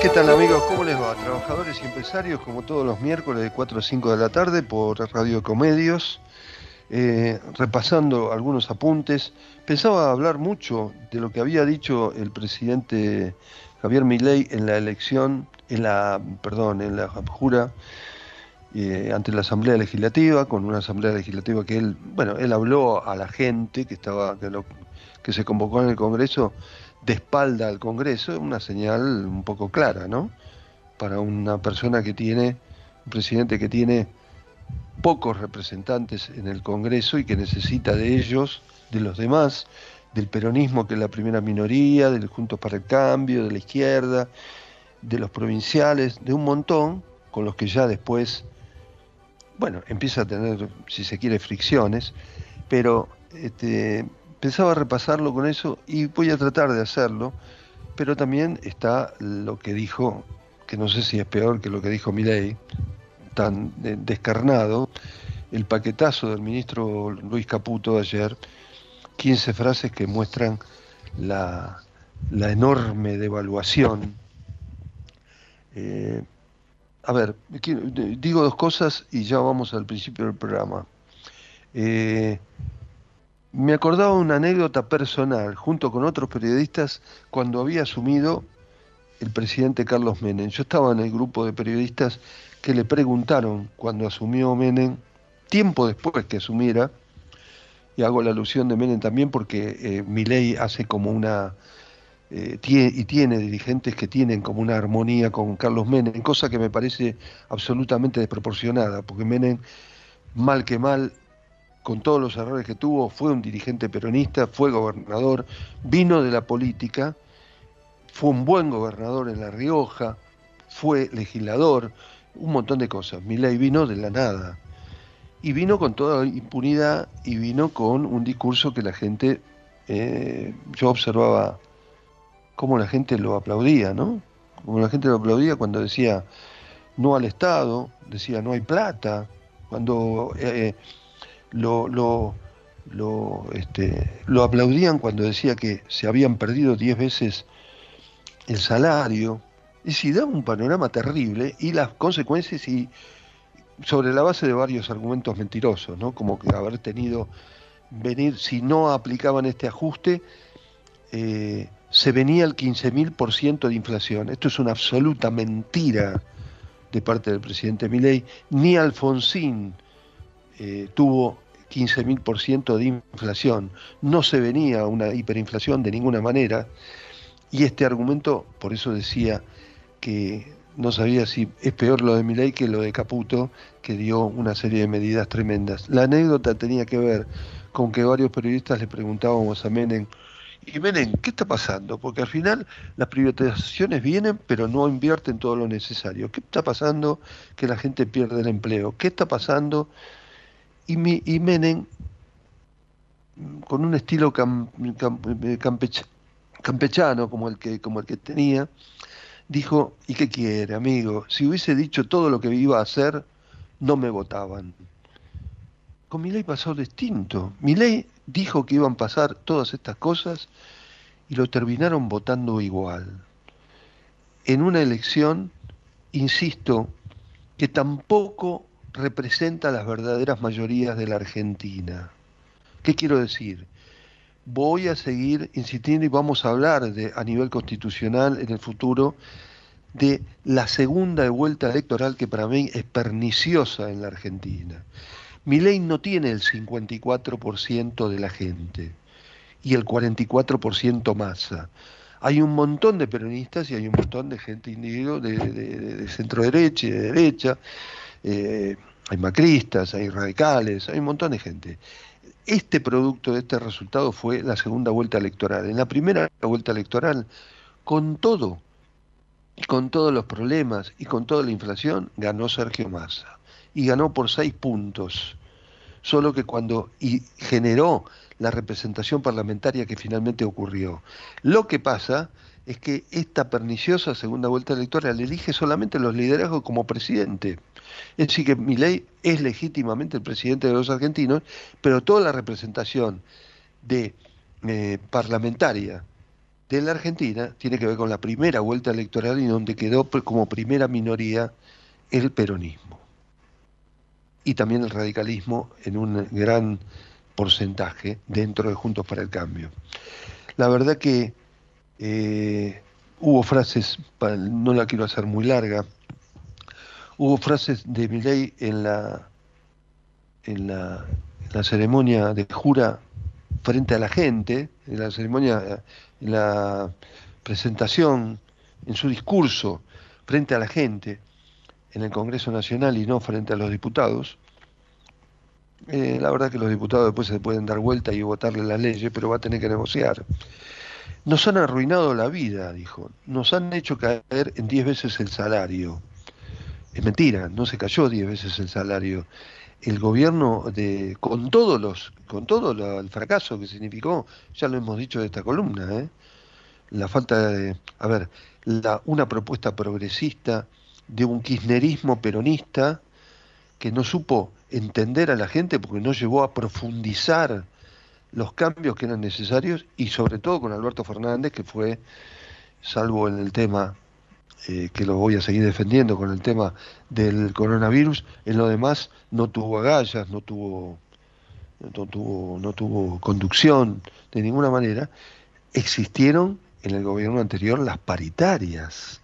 ¿Qué tal amigos? ¿Cómo les va? Trabajadores y empresarios, como todos los miércoles de 4 a 5 de la tarde por Radio Comedios, eh, repasando algunos apuntes. Pensaba hablar mucho de lo que había dicho el presidente Javier Milei en la elección, en la, perdón, en la jura eh, ante la Asamblea Legislativa, con una Asamblea Legislativa que él, bueno, él habló a la gente que estaba, que, se convocó en el Congreso de espalda al Congreso, una señal un poco clara, ¿no? Para una persona que tiene, un presidente que tiene pocos representantes en el Congreso y que necesita de ellos, de los demás, del peronismo que es la primera minoría, del Juntos para el Cambio, de la izquierda, de los provinciales, de un montón con los que ya después, bueno, empieza a tener, si se quiere, fricciones, pero este, pensaba repasarlo con eso y voy a tratar de hacerlo, pero también está lo que dijo, que no sé si es peor que lo que dijo Milei, tan descarnado, el paquetazo del ministro Luis Caputo de ayer, 15 frases que muestran la, enorme devaluación. Eh, a ver, digo dos cosas y ya vamos al principio del programa. Eh, me acordaba una anécdota personal, junto con otros periodistas, cuando había asumido el presidente Carlos Menem. Yo estaba en el grupo de periodistas que le preguntaron cuando asumió Menem, tiempo después que asumiera, y hago la alusión de Menem también porque eh, mi ley hace como una, eh, y tiene dirigentes que tienen como una armonía con Carlos Menem, cosa que me parece absolutamente desproporcionada, porque Menem, mal que mal, con todos los errores que tuvo, fue un dirigente peronista, fue gobernador, vino de la política, fue un buen gobernador en La Rioja, fue legislador, un montón de cosas. Milei vino de la nada. Y vino con toda impunidad y vino con un discurso que la gente, eh, yo observaba cómo la gente lo aplaudía, ¿no? Como la gente lo aplaudía cuando decía no al Estado, decía no hay plata, cuando eh, lo, lo, lo, este, lo aplaudían cuando decía que se habían perdido 10 veces el salario. Y si da un panorama terrible y las consecuencias y sobre la base de varios argumentos mentirosos, ¿no? Como que haber tenido venir, si no aplicaban este ajuste, eh, se venía el 15.000% de inflación. Esto es una absoluta mentira de parte del presidente Milei. Ni Alfonsín eh, tuvo 15.000% de inflación. No se venía una hiperinflación de ninguna manera. Y este argumento, por eso decía que no sabía si es peor lo de Milei que lo de Caputo, que dio una serie de medidas tremendas. La anécdota tenía que ver con que varios periodistas le preguntábamos a Menem, y Menem, ¿qué está pasando? Porque al final las privatizaciones vienen, pero no invierten todo lo necesario. ¿Qué está pasando que la gente pierde el empleo? ¿Qué está pasando y, mi, y Menem, con un estilo campechano como el, que, como el que tenía, dijo, ¿y qué quiere, amigo? Si hubiese dicho todo lo que iba a hacer, no me votaban. Con mi ley pasó distinto. Mi ley dijo que iban a pasar todas estas cosas y lo terminaron votando igual. En una elección, insisto, que tampoco representa las verdaderas mayorías de la Argentina. ¿Qué quiero decir? Voy a seguir insistiendo y vamos a hablar de, a nivel constitucional en el futuro de la segunda vuelta electoral que para mí es perniciosa en la Argentina. Mi ley no tiene el 54% de la gente y el 44% masa. Hay un montón de peronistas y hay un montón de gente individuo de, de centro derecha y de derecha eh, hay macristas, hay radicales, hay un montón de gente. Este producto de este resultado fue la segunda vuelta electoral. En la primera vuelta electoral, con todo, con todos los problemas y con toda la inflación, ganó Sergio Massa. y ganó por seis puntos. Solo que cuando generó la representación parlamentaria que finalmente ocurrió. Lo que pasa es que esta perniciosa segunda vuelta electoral elige solamente los liderazgos como presidente. Es decir, que Milei es legítimamente el presidente de los argentinos, pero toda la representación de eh, parlamentaria de la Argentina tiene que ver con la primera vuelta electoral y donde quedó como primera minoría el peronismo. Y también el radicalismo en un gran porcentaje dentro de Juntos para el Cambio. La verdad que eh, hubo frases, no la quiero hacer muy larga, hubo frases de Milei en la, ceremonia de jura frente a la gente, en la ceremonia, en la presentación, en su discurso frente a la gente en el Congreso Nacional y no frente a los diputados. Eh, la verdad que los diputados después se pueden dar vuelta y votarle las leyes, pero va a tener que negociar. Nos han arruinado la vida, dijo. Nos han hecho caer en 10 veces el salario. Es mentira, no se cayó 10 veces el salario el gobierno de con todos los con todo el fracaso que significó ya lo hemos dicho de esta columna ¿eh? la falta de a ver una propuesta progresista de un kirchnerismo peronista que no supo entender a la gente porque no llevó a profundizar los cambios que eran necesarios y sobre todo con Alberto Fernández que fue salvo en el tema eh, que lo voy a seguir defendiendo con el tema del coronavirus, en lo demás no tuvo agallas, no tuvo, no tuvo, no tuvo conducción de ninguna manera, existieron en el gobierno anterior las paritarias.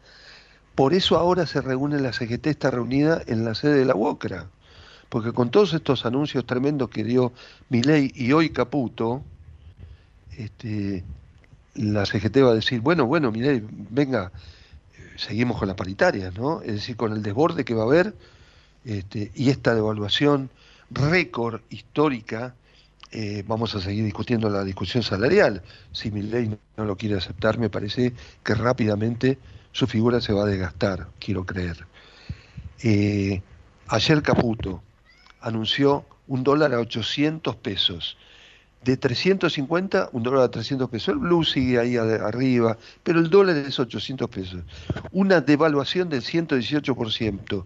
Por eso ahora se reúne la CGT, está reunida en la sede de la UOCRA, porque con todos estos anuncios tremendos que dio Milei y hoy Caputo, este, la CGT va a decir, bueno, bueno, Milei, venga, seguimos con la paritaria, ¿no? Es decir, con el desborde que va a haber este, y esta devaluación récord histórica, eh, vamos a seguir discutiendo la discusión salarial. Si mi ley no lo quiere aceptar, me parece que rápidamente su figura se va a desgastar, quiero creer. Eh, ayer Caputo anunció un dólar a 800 pesos de 350, un dólar a 300 pesos. El blue sigue ahí arriba, pero el dólar es 800 pesos. Una devaluación del 118%.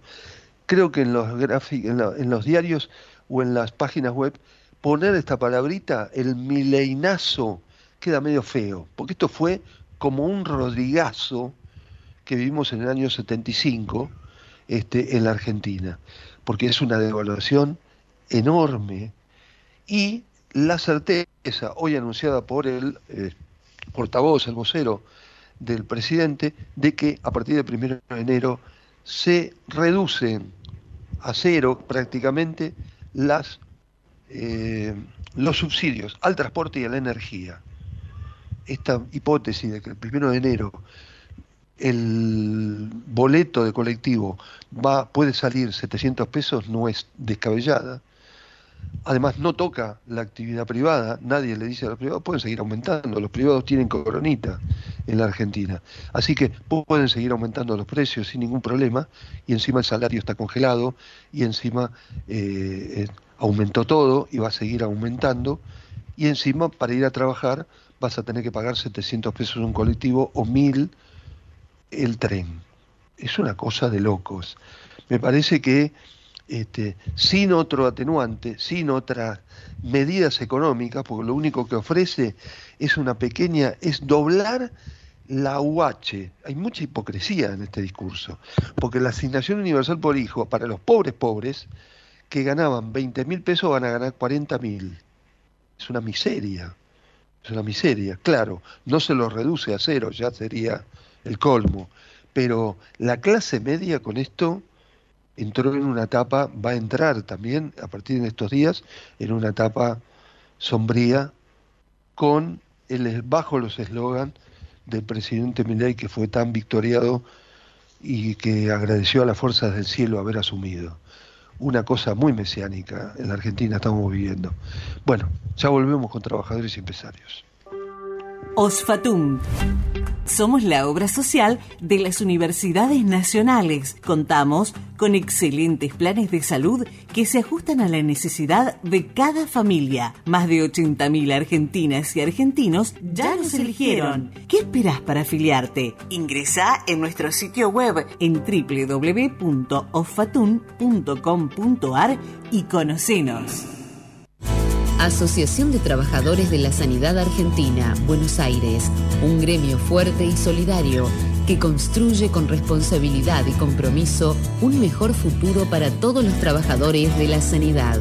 Creo que en los, en, los diarios o en las páginas web poner esta palabrita, el mileinazo, queda medio feo, porque esto fue como un rodrigazo que vivimos en el año 75 este, en la Argentina, porque es una devaluación enorme y la certeza hoy anunciada por el eh, portavoz, el vocero del presidente, de que a partir del 1 de enero se reducen a cero prácticamente eh, los subsidios al transporte y a la energía. Esta hipótesis de que el 1 de enero el boleto de colectivo va, puede salir 700 pesos no es descabellada Además, no toca la actividad privada, nadie le dice a los privados, pueden seguir aumentando, los privados tienen coronita en la Argentina. Así que pueden seguir aumentando los precios sin ningún problema, y encima el salario está congelado, y encima eh, eh, aumentó todo y va a seguir aumentando, y encima para ir a trabajar vas a tener que pagar 700 pesos un colectivo o 1000 el tren. Es una cosa de locos. Me parece que este, sin otro atenuante, sin otras medidas económicas, porque lo único que ofrece es una pequeña, es doblar la UH. Hay mucha hipocresía en este discurso, porque la asignación universal por hijo para los pobres pobres, que ganaban 20 mil pesos, van a ganar 40 mil. Es una miseria, es una miseria. Claro, no se lo reduce a cero, ya sería el colmo, pero la clase media con esto entró en una etapa, va a entrar también a partir de estos días en una etapa sombría con el bajo los eslogan del presidente Milei que fue tan victoriado y que agradeció a las fuerzas del cielo haber asumido. Una cosa muy mesiánica en la Argentina estamos viviendo. Bueno, ya volvemos con trabajadores y empresarios. Osfatum Somos la obra social de las universidades nacionales. Contamos con excelentes planes de salud que se ajustan a la necesidad de cada familia. Más de 80.000 argentinas y argentinos ya nos eligieron. ¿Qué esperás para afiliarte? Ingresa en nuestro sitio web en www.ofatun.com.ar y conocenos. Asociación de Trabajadores de la Sanidad Argentina, Buenos Aires, un gremio fuerte y solidario que construye con responsabilidad y compromiso un mejor futuro para todos los trabajadores de la sanidad.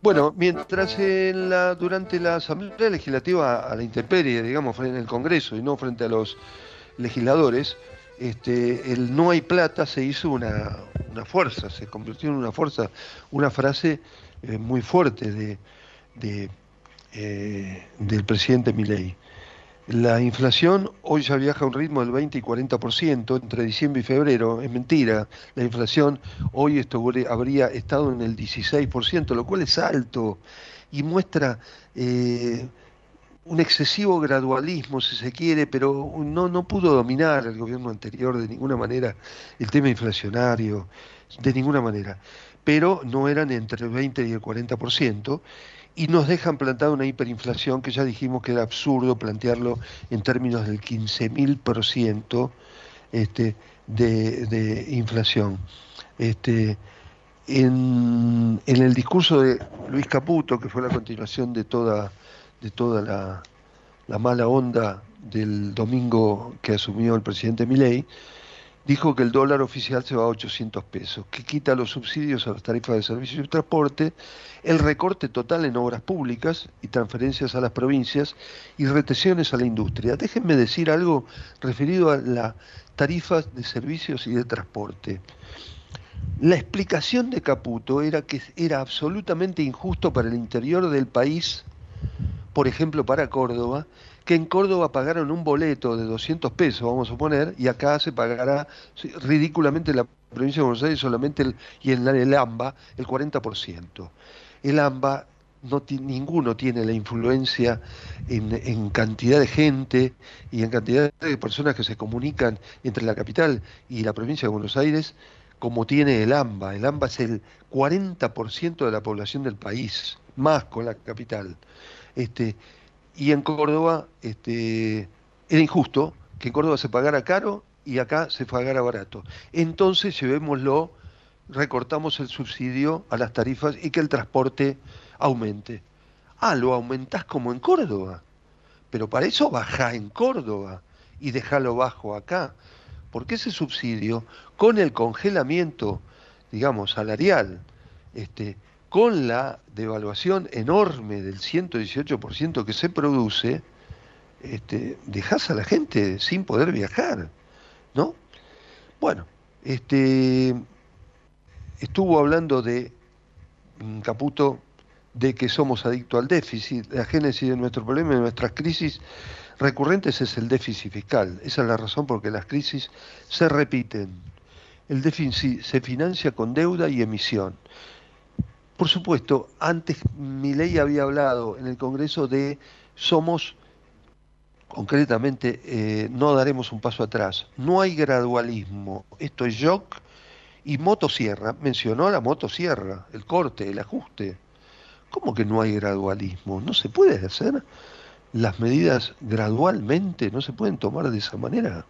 Bueno, mientras en la, durante la Asamblea Legislativa a la intemperie, digamos, en el Congreso y no frente a los legisladores, este, el no hay plata se hizo una, fuerza, se convirtió en una fuerza, una frase eh, muy fuerte de, eh, del presidente Milei. La inflación hoy ya viaja a un ritmo del 20 y 40% entre diciembre y febrero. Es mentira. La inflación hoy esto habría estado en el 16%, lo cual es alto y muestra eh, un excesivo gradualismo, si se quiere, pero no, no pudo dominar el gobierno anterior de ninguna manera el tema inflacionario, de ninguna manera. Pero no eran entre el 20 y el 40%, y nos dejan plantada una hiperinflación que ya dijimos que era absurdo plantearlo en términos del 15.000% este, de, de inflación. Este, en, en el discurso de Luis Caputo, que fue la continuación de toda de toda la, mala onda del domingo que asumió el presidente Milei, dijo que el dólar oficial se va a 800 pesos, que quita los subsidios a las tarifas de servicios y transporte, el recorte total en obras públicas y transferencias a las provincias y retenciones a la industria. Déjenme decir algo referido a las tarifas de servicios y de transporte. La explicación de Caputo era que era absolutamente injusto para el interior del país por ejemplo, para Córdoba, que en Córdoba pagaron un boleto de 200 pesos, vamos a suponer, y acá se pagará ridículamente en la provincia de Buenos Aires solamente el, y en el AMBA el 40%. El AMBA no ninguno tiene la influencia en, en, cantidad de gente y en cantidad de personas que se comunican entre la capital y la provincia de Buenos Aires como tiene el AMBA. El AMBA es el 40% de la población del país, más con la capital. Este, y en Córdoba este, era injusto que en Córdoba se pagara caro y acá se pagara barato. Entonces, llevémoslo, recortamos el subsidio a las tarifas y que el transporte aumente. Ah, lo aumentás como en Córdoba, pero para eso bajá en Córdoba y dejalo bajo acá, porque ese subsidio, con el congelamiento, digamos, salarial, este, con la devaluación enorme del 118% que se produce, este, dejas a la gente sin poder viajar, ¿no? Bueno, este, estuvo hablando de mm, Caputo de que somos adictos al déficit. La génesis de nuestro problema, de nuestras crisis recurrentes es el déficit fiscal. Esa es la razón por que las crisis se repiten. El déficit se financia con deuda y emisión. Por supuesto, antes mi ley había hablado en el Congreso de somos, concretamente, eh, no daremos un paso atrás. No hay gradualismo. Esto es shock y motosierra. Mencionó la motosierra, el corte, el ajuste. ¿Cómo que no hay gradualismo? No se puede hacer las medidas gradualmente, no se pueden tomar de esa manera.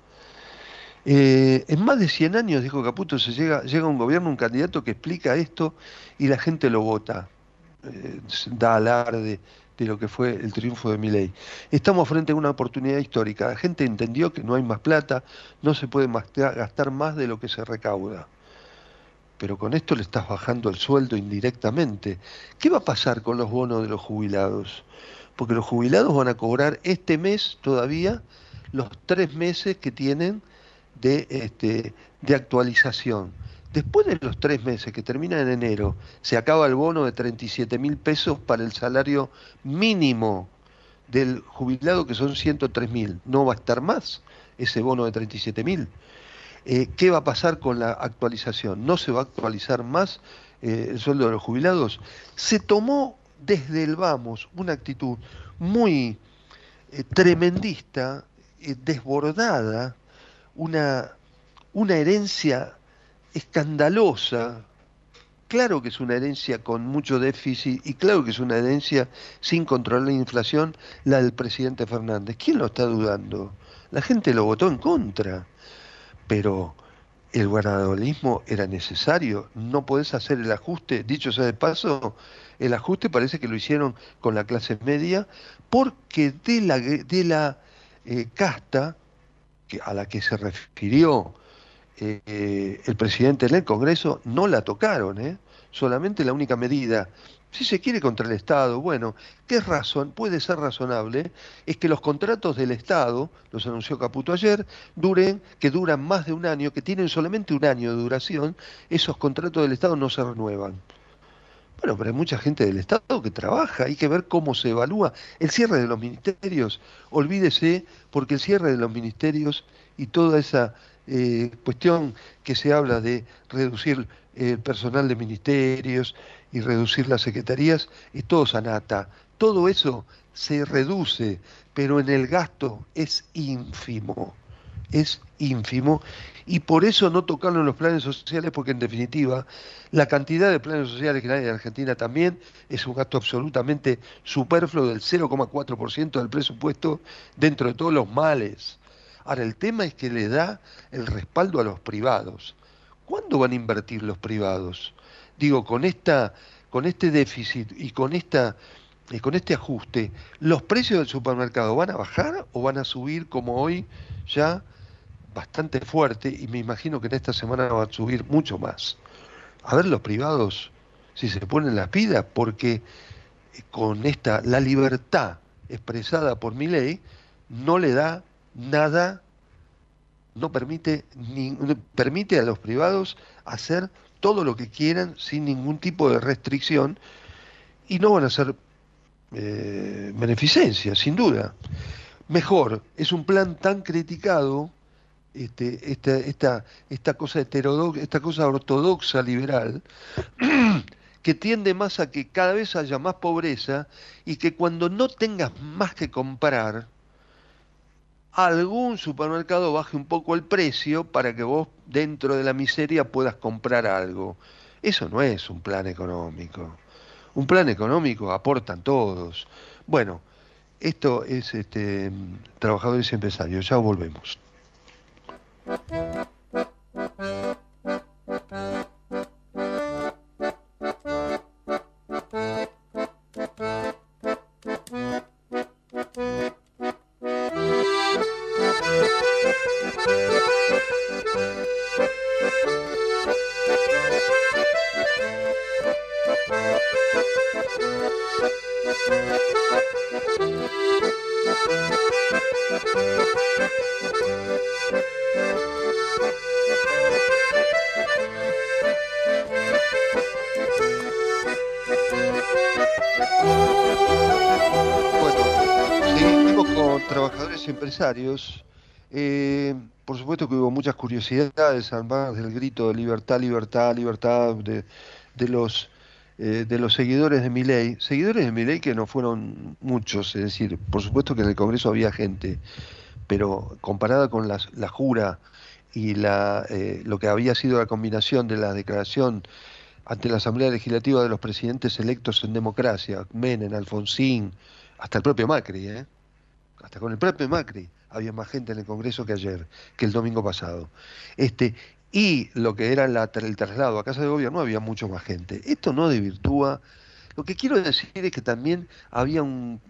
Eh, en más de 100 años, dijo Caputo, se llega, llega un gobierno, un candidato que explica esto y la gente lo vota. Eh, da alarde de lo que fue el triunfo de Milei. Estamos frente a una oportunidad histórica. La gente entendió que no hay más plata, no se puede gastar más de lo que se recauda. Pero con esto le estás bajando el sueldo indirectamente. ¿Qué va a pasar con los bonos de los jubilados? Porque los jubilados van a cobrar este mes todavía los tres meses que tienen de, este, de actualización. Después de los tres meses que termina en enero, se acaba el bono de 37 mil pesos para el salario mínimo del jubilado, que son 103 mil. No va a estar más ese bono de 37 mil. Eh, ¿Qué va a pasar con la actualización? No se va a actualizar más eh, el sueldo de los jubilados, se tomó desde el vamos una actitud muy eh, tremendista, desbordada, una, una herencia escandalosa, claro que es una herencia con mucho déficit y claro que es una herencia sin controlar la inflación, la del presidente Fernández. ¿Quién lo está dudando? La gente lo votó en contra, pero el guardadolismo era necesario, no podés hacer el ajuste, dicho sea de paso, el ajuste parece que lo hicieron con la clase media, porque de la, de la eh, casta a la que se refirió eh, el presidente en el Congreso, no la tocaron, ¿eh? solamente la única medida si se quiere contra el Estado, bueno, ¿qué razón puede ser razonable? Es que los contratos del Estado, los anunció Caputo ayer, duren, que duran más de un año, que tienen solamente un año de duración, esos contratos del Estado no se renuevan. Bueno, pero hay mucha gente del Estado que trabaja, hay que ver cómo se evalúa el cierre de los ministerios. Olvídese, porque el cierre de los ministerios y toda esa eh, cuestión que se habla de reducir el personal de ministerios y reducir las secretarías, es todo sanata. Todo eso se reduce, pero en el gasto es ínfimo, es ínfimo, y por eso no tocarlo en los planes sociales, porque en definitiva la cantidad de planes sociales que hay en Argentina también es un gasto absolutamente superfluo del 0,4% del presupuesto dentro de todos los males. Ahora, el tema es que le da el respaldo a los privados. ¿Cuándo van a invertir los privados? Digo, con esta, con este déficit y con esta y con este ajuste, ¿los precios del supermercado van a bajar o van a subir como hoy ya bastante fuerte? Y me imagino que en esta semana va a subir mucho más. A ver los privados si se ponen las pilas, porque con esta, la libertad expresada por mi ley no le da nada no permite, ni, permite a los privados hacer todo lo que quieran sin ningún tipo de restricción y no van a ser eh, beneficencia, sin duda. Mejor, es un plan tan criticado, este, esta, esta, esta, cosa heterodoxa, esta cosa ortodoxa liberal, que tiende más a que cada vez haya más pobreza y que cuando no tengas más que comprar, algún supermercado baje un poco el precio para que vos dentro de la miseria puedas comprar algo. Eso no es un plan económico. Un plan económico aportan todos. Bueno, esto es este, trabajadores y empresarios. Ya volvemos. Empresarios, curiosidades, además del grito de libertad, libertad, libertad de, de los eh, de los seguidores de mi ley, seguidores de mi ley que no fueron muchos, es decir, por supuesto que en el Congreso había gente, pero comparada con la, la jura y la, eh, lo que había sido la combinación de la declaración ante la Asamblea Legislativa de los presidentes electos en democracia, Menem, Alfonsín, hasta el propio Macri, ¿eh? Hasta con el propio Macri había más gente en el Congreso que ayer, que el domingo pasado. Este, y lo que era el traslado a casa de gobierno había mucho más gente. Esto no desvirtúa. Lo que quiero decir es que también había un,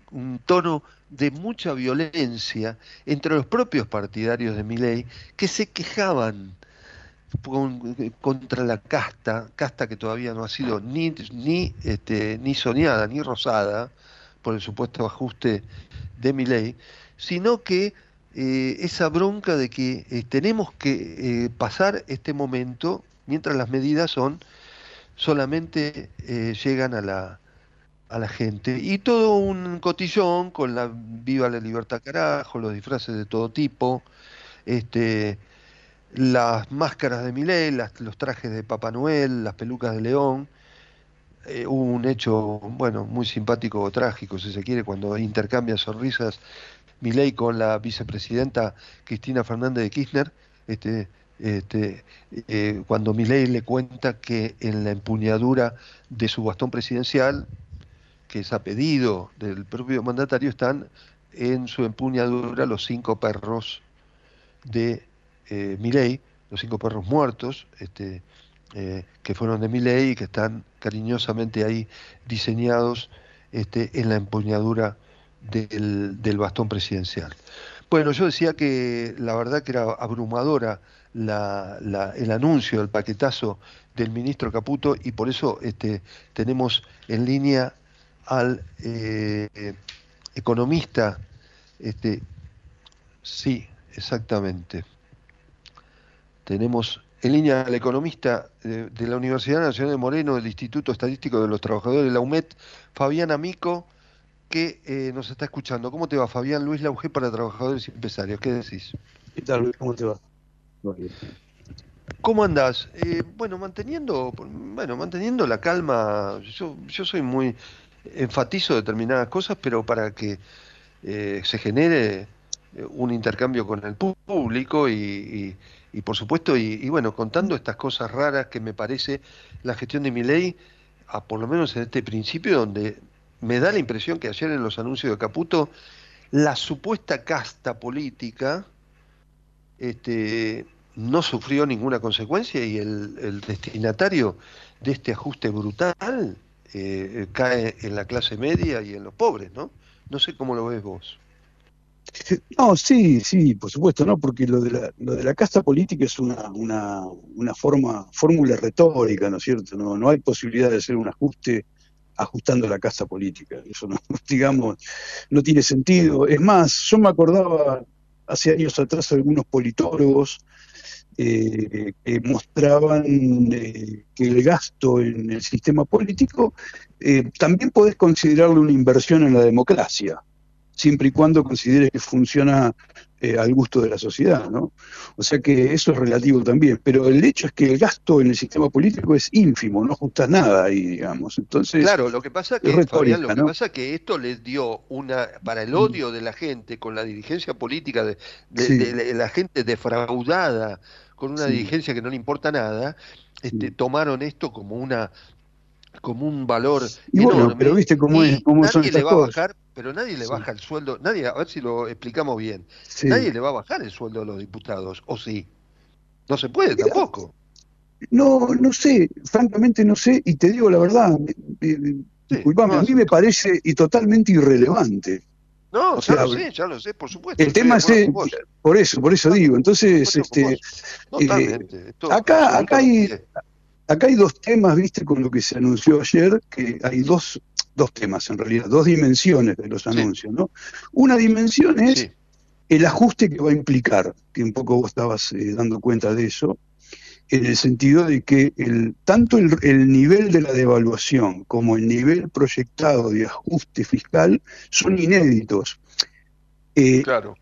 tono de mucha violencia entre los propios partidarios de Miley que se quejaban contra la casta, casta que todavía no ha sido ni, ni, este, ni soñada ni rosada por el supuesto ajuste de mi ley, sino que eh, esa bronca de que eh, tenemos que eh, pasar este momento mientras las medidas son solamente llegan a la, a la gente. Y todo un cotillón con la viva la libertad carajo, los disfraces de todo tipo, este, las máscaras de Miley, los trajes de Papá Noel, las pelucas de León, eh, un hecho, bueno, muy simpático o trágico, si se quiere, cuando intercambia sonrisas Milei con la vicepresidenta Cristina Fernández de Kirchner, este, este, eh, cuando Milei le cuenta que en la empuñadura de su bastón presidencial, que es a pedido del propio mandatario, están en su empuñadura los cinco perros de eh, Milei, los cinco perros muertos, este, eh, que fueron de Milei y que están cariñosamente ahí diseñados este, en la empuñadura del, del bastón presidencial. Bueno, yo decía que la verdad que era abrumadora el anuncio, el paquetazo del ministro Caputo y por eso este, tenemos en línea al eh, economista, este, sí, exactamente. Tenemos en línea al economista de, de, la Universidad Nacional de Moreno, del Instituto Estadístico de los Trabajadores de la UMED, Fabián Amico, que eh, nos está escuchando. ¿Cómo te va, Fabián Luis Lauge para Trabajadores y Empresarios? ¿Qué decís? ¿Qué tal, Luis? ¿Cómo te va? ¿Cómo andás? Eh, bueno, manteniendo, bueno, manteniendo la calma. Yo, yo soy muy enfatizo determinadas cosas, pero para que eh, se genere un intercambio con el público y, y, por supuesto, y, bueno, contando estas cosas raras que me parece la gestión de mi ley, a, por lo menos en este principio, donde me da la impresión que ayer en los anuncios de Caputo, la supuesta casta política este, no sufrió ninguna consecuencia y el, destinatario de este ajuste brutal eh, cae en la clase media y en los pobres, ¿no? No sé cómo lo ves vos. No, sí, sí, por supuesto, no, porque lo de la, lo de la casta política es una, una, una forma, fórmula retórica, ¿no es cierto? No, no hay posibilidad de hacer un ajuste ajustando la casa política. Eso no, digamos, no tiene sentido. Es más, yo me acordaba hace años atrás algunos politólogos eh, que mostraban eh, que el gasto en el sistema político eh, también podés considerarlo una inversión en la democracia siempre y cuando considere que funciona eh, al gusto de la sociedad, ¿no? O sea que eso es relativo también, pero el hecho es que el gasto en el sistema político es ínfimo, no ajusta nada ahí, digamos. Entonces, claro, lo que pasa que, Fabián, lo que pasa que esto les dio una para el odio de la gente con la dirigencia política de, la gente defraudada con una dirigencia que no le importa nada, este, tomaron esto como una como un valor enorme. pero viste cómo, es, cómo nadie le va a bajar, pero nadie le baja el sueldo, nadie, a ver si lo explicamos bien, nadie le va a bajar el sueldo a los diputados, o sí, no se puede tampoco. No, no sé, francamente no sé, y te digo la verdad, disculpame, a mí me parece y totalmente irrelevante. No, ya lo sé, ya lo sé, por supuesto. El tema es, por eso, por eso digo, entonces, este, eh, acá, acá hay, acá hay dos temas, viste, con lo que se anunció ayer, que hay dos, dos temas en realidad, dos dimensiones de los anuncios, ¿no? Una dimensión es el ajuste que va a implicar, que un poco vos estabas eh, dando cuenta de eso, en el sentido de que el, tanto el, nivel de la devaluación como el nivel proyectado de ajuste fiscal son inéditos. Eh, claro.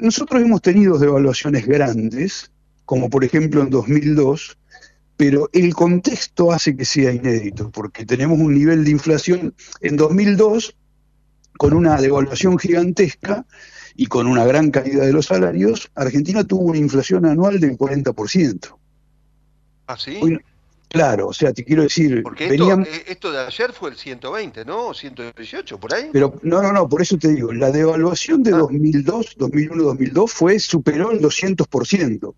nosotros hemos tenido devaluaciones grandes, como por ejemplo en 2002, pero el contexto hace que sea inédito, porque tenemos un nivel de inflación en 2002 con una devaluación gigantesca y con una gran caída de los salarios, Argentina tuvo una inflación anual del 40%. ¿Ah, sí? claro, o sea, te quiero decir... Porque esto, eh, esto, de ayer fue el 120, ¿no? 118, por ahí. Pero no, no, no, por eso te digo, la devaluación de 2002, 2001-2002 fue, superó el 200%.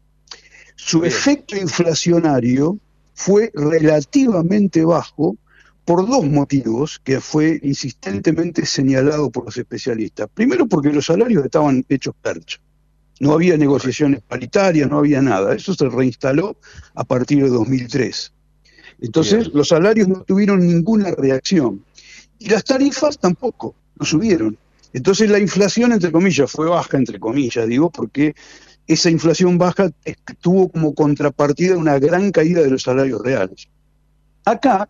Su efecto inflacionario fue relativamente bajo por dos motivos que fue insistentemente señalado por los especialistas. Primero porque los salarios estaban hechos percha. No había negociaciones paritarias, no había nada. Eso se reinstaló a partir de 2003. Entonces los salarios no tuvieron ninguna reacción. Y las tarifas tampoco, no subieron. Entonces la inflación, entre comillas, fue baja, entre comillas, digo, porque esa inflación baja tuvo como contrapartida una gran caída de los salarios reales. Acá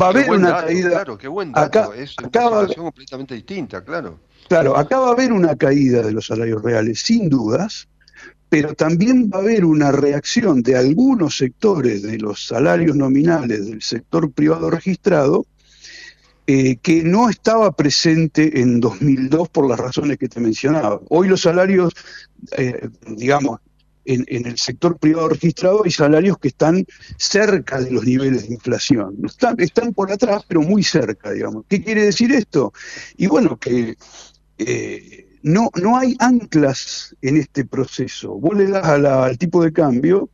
va a haber una caída. Claro, qué buen dato. es una situación completamente distinta, claro. Claro, acá va a haber una caída de los salarios reales, sin dudas, pero también va a haber una reacción de algunos sectores de los salarios nominales del sector privado registrado eh, que no estaba presente en 2002 por las razones que te mencionaba. Hoy los salarios, eh, digamos, en, el sector privado registrado hay salarios que están cerca de los niveles de inflación. Están, están por atrás, pero muy cerca, digamos. ¿Qué quiere decir esto? Y bueno, que eh, no, no hay anclas en este proceso. Vos le das al tipo de cambio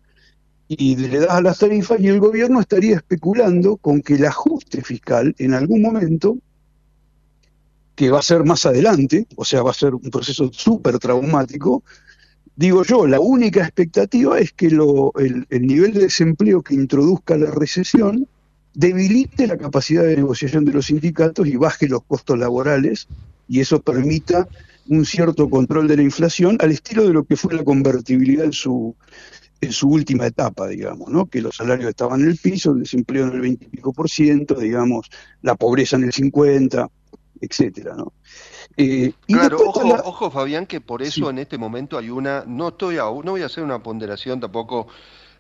y le das a las tarifas y el gobierno estaría especulando con que el ajuste fiscal en algún momento, que va a ser más adelante, o sea, va a ser un proceso súper traumático, digo yo, la única expectativa es que lo, el, el nivel de desempleo que introduzca la recesión debilite la capacidad de negociación de los sindicatos y baje los costos laborales y eso permita un cierto control de la inflación al estilo de lo que fue la convertibilidad en su, en su última etapa, digamos, ¿no? que los salarios estaban en el piso, el desempleo en el 20 y pico por ciento, digamos, la pobreza en el 50, etcétera, ¿no? Eh, claro, ojo, ojo, Fabián, que por eso en este momento hay una, no estoy no voy a hacer una ponderación tampoco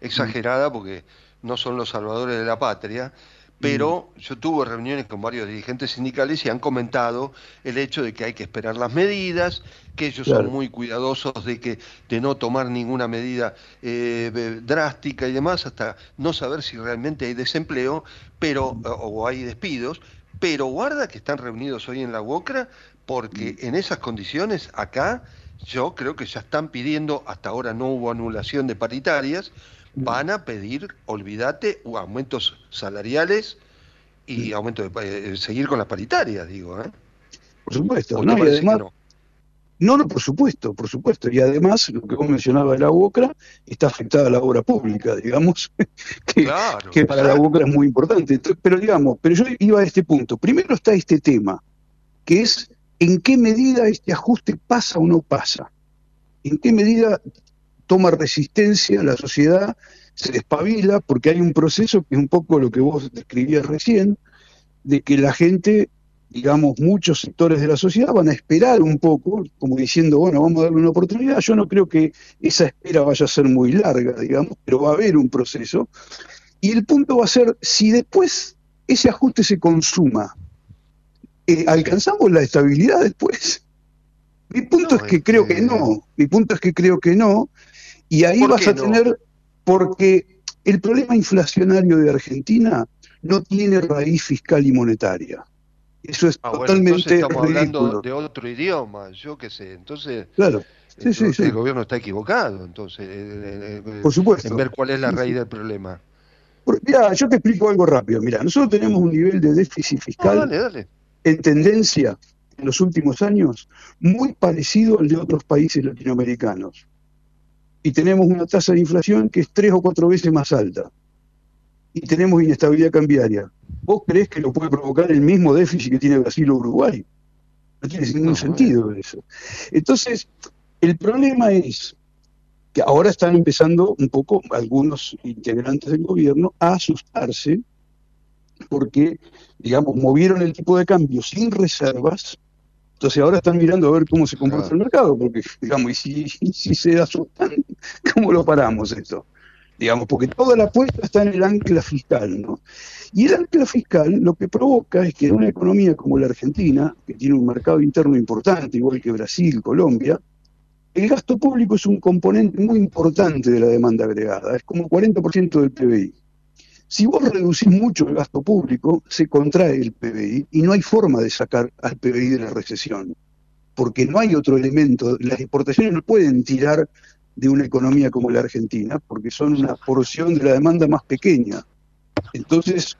exagerada, porque no son los salvadores de la patria, pero mm. yo tuve reuniones con varios dirigentes sindicales y han comentado el hecho de que hay que esperar las medidas, que ellos son muy cuidadosos de que de no tomar ninguna medida eh, drástica y demás hasta no saber si realmente hay desempleo, pero mm. o hay despidos, pero guarda que están reunidos hoy en la UOCRA porque mm. en esas condiciones acá yo creo que ya están pidiendo, hasta ahora no hubo anulación de paritarias, van a pedir, olvídate, aumentos salariales y aumento de eh, seguir con las paritarias, digo. ¿eh? Por supuesto, no, no. no, por supuesto, por supuesto. Y además, lo que vos mencionabas de la UOCRA, está afectada la obra pública, digamos, que, que para la UOCRA es muy importante. pero digamos, pero yo iba a este punto. Primero está este tema, que es en qué medida este ajuste pasa o no pasa. ¿En qué medida toma resistencia, la sociedad se despabila, porque hay un proceso que es un poco lo que vos describías recién, de que la gente, digamos, muchos sectores de la sociedad van a esperar un poco, como diciendo, bueno, vamos a darle una oportunidad. Yo no creo que esa espera vaya a ser muy larga, digamos, pero va a haber un proceso. Y el punto va a ser, si después ese ajuste se consuma, eh, ¿alcanzamos la estabilidad después? Mi punto es que creo que este, no, mi punto es que creo que no, y ahí vas a tener, porque el problema inflacionario de Argentina no tiene raíz fiscal y monetaria. Eso es ah, totalmente estamos hablando de otro idioma, yo qué sé. Entonces, claro. el gobierno está equivocado, entonces, eh, eh, eh, Por supuesto. en ver cuál es la raíz del problema. Mira, yo te explico algo rápido. Mira, nosotros tenemos un nivel de déficit fiscal en tendencia en los últimos años muy parecido al de otros países latinoamericanos y tenemos una tasa de inflación que es tres o cuatro veces más alta. Y tenemos inestabilidad cambiaria. ¿Vos crees que lo puede provocar el mismo déficit que tiene Brasil o Uruguay? No tiene ningún sentido eso. Entonces, el problema es que ahora están empezando un poco algunos integrantes del gobierno a asustarse porque, digamos, movieron el tipo de cambio sin reservas entonces ahora están mirando a ver cómo se comporta el mercado, porque, digamos, y si, si se asustan, ¿cómo lo paramos esto? Digamos, porque toda la apuesta está en el ancla fiscal, ¿no? Y el ancla fiscal lo que provoca es que en una economía como la Argentina, que tiene un mercado interno importante, igual que Brasil, Colombia, el gasto público es un componente muy importante de la demanda agregada, es como 40% del PBI. Si vos reducís mucho el gasto público, se contrae el PBI y no hay forma de sacar al PBI de la recesión, porque no hay otro elemento. Las exportaciones no pueden tirar de una economía como la Argentina, porque son una porción de la demanda más pequeña. Entonces,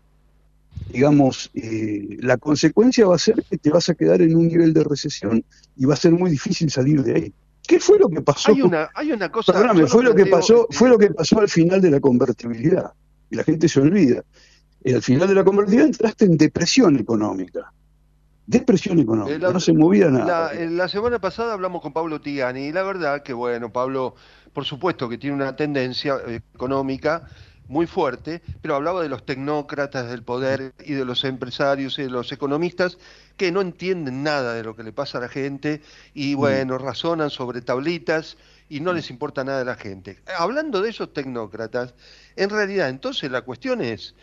digamos, eh, la consecuencia va a ser que te vas a quedar en un nivel de recesión y va a ser muy difícil salir de ahí. ¿Qué fue lo que pasó? Hay una, hay una cosa. Perdóname, fue lo que pasó, fue lo que pasó al final de la convertibilidad y la gente se olvida. Y al final de la convertida entraste en depresión económica. Depresión económica, no se movía nada. La, semana pasada hablamos con Pablo Tigani y la verdad que, bueno, Pablo, por supuesto que tiene una tendencia económica muy fuerte, pero hablaba de los tecnócratas del poder y de los empresarios y de los economistas que no entienden nada de lo que le pasa a la gente y mm. bueno, razonan sobre tablitas y no les importa nada de la gente. Hablando de esos tecnócratas, en realidad entonces la cuestión es,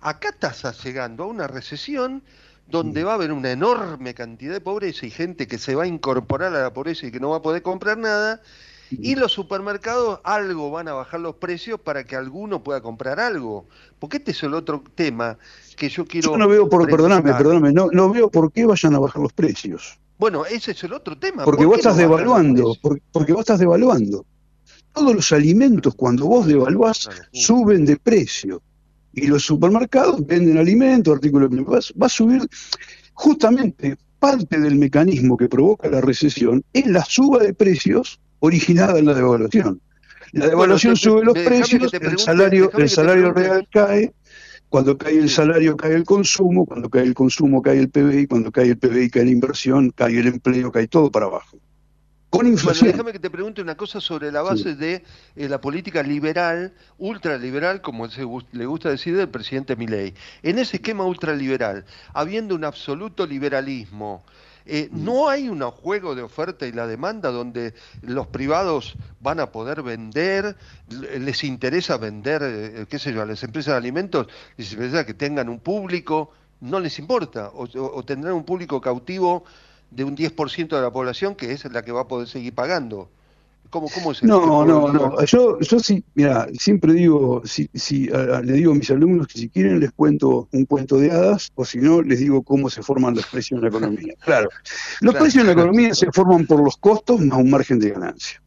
acá estás llegando a una recesión donde va a haber una enorme cantidad de pobreza y gente que se va a incorporar a la pobreza y que no va a poder comprar nada, y los supermercados algo van a bajar los precios para que alguno pueda comprar algo. Porque este es el otro tema que yo quiero. Yo no veo por, perdóname, perdóname, no, no veo por qué vayan a bajar los precios. Bueno, ese es el otro tema. Porque vos estás devaluando, porque, vos estás devaluando. Todos los alimentos, cuando vos devaluás, suben de precio. Y los supermercados venden alimentos, artículos. Va a subir justamente parte del mecanismo que provoca la recesión es la suba de precios originada en la devaluación. La devaluación sube los precios, el salario, el salario real cae, cuando cae el salario cae el consumo, cuando cae el consumo cae el PBI, cuando cae el PBI cae la inversión, cae el empleo, cae todo para abajo. Con inflación. déjame que te pregunte una cosa sobre la base de eh, la política liberal, ultraliberal, como le gusta decir del presidente Milei. En ese esquema ultraliberal, habiendo un absoluto liberalismo, eh, ¿No hay un juego de oferta y la demanda donde los privados van a poder vender, les interesa vender, eh, qué sé yo, a las empresas de alimentos, les interesa que tengan un público, no les importa, o tendrán un público cautivo de un 10% de la población que es la que va a poder seguir pagando? ¿Cómo, cómo es no, no, no. Yo, yo sí, mira, siempre digo, si, si le digo a mis alumnos que si quieren les cuento un cuento de hadas, o si no, les digo cómo se forman los precios en la economía. Claro, los precios en la economía se forman por los costos más un margen de ganancia.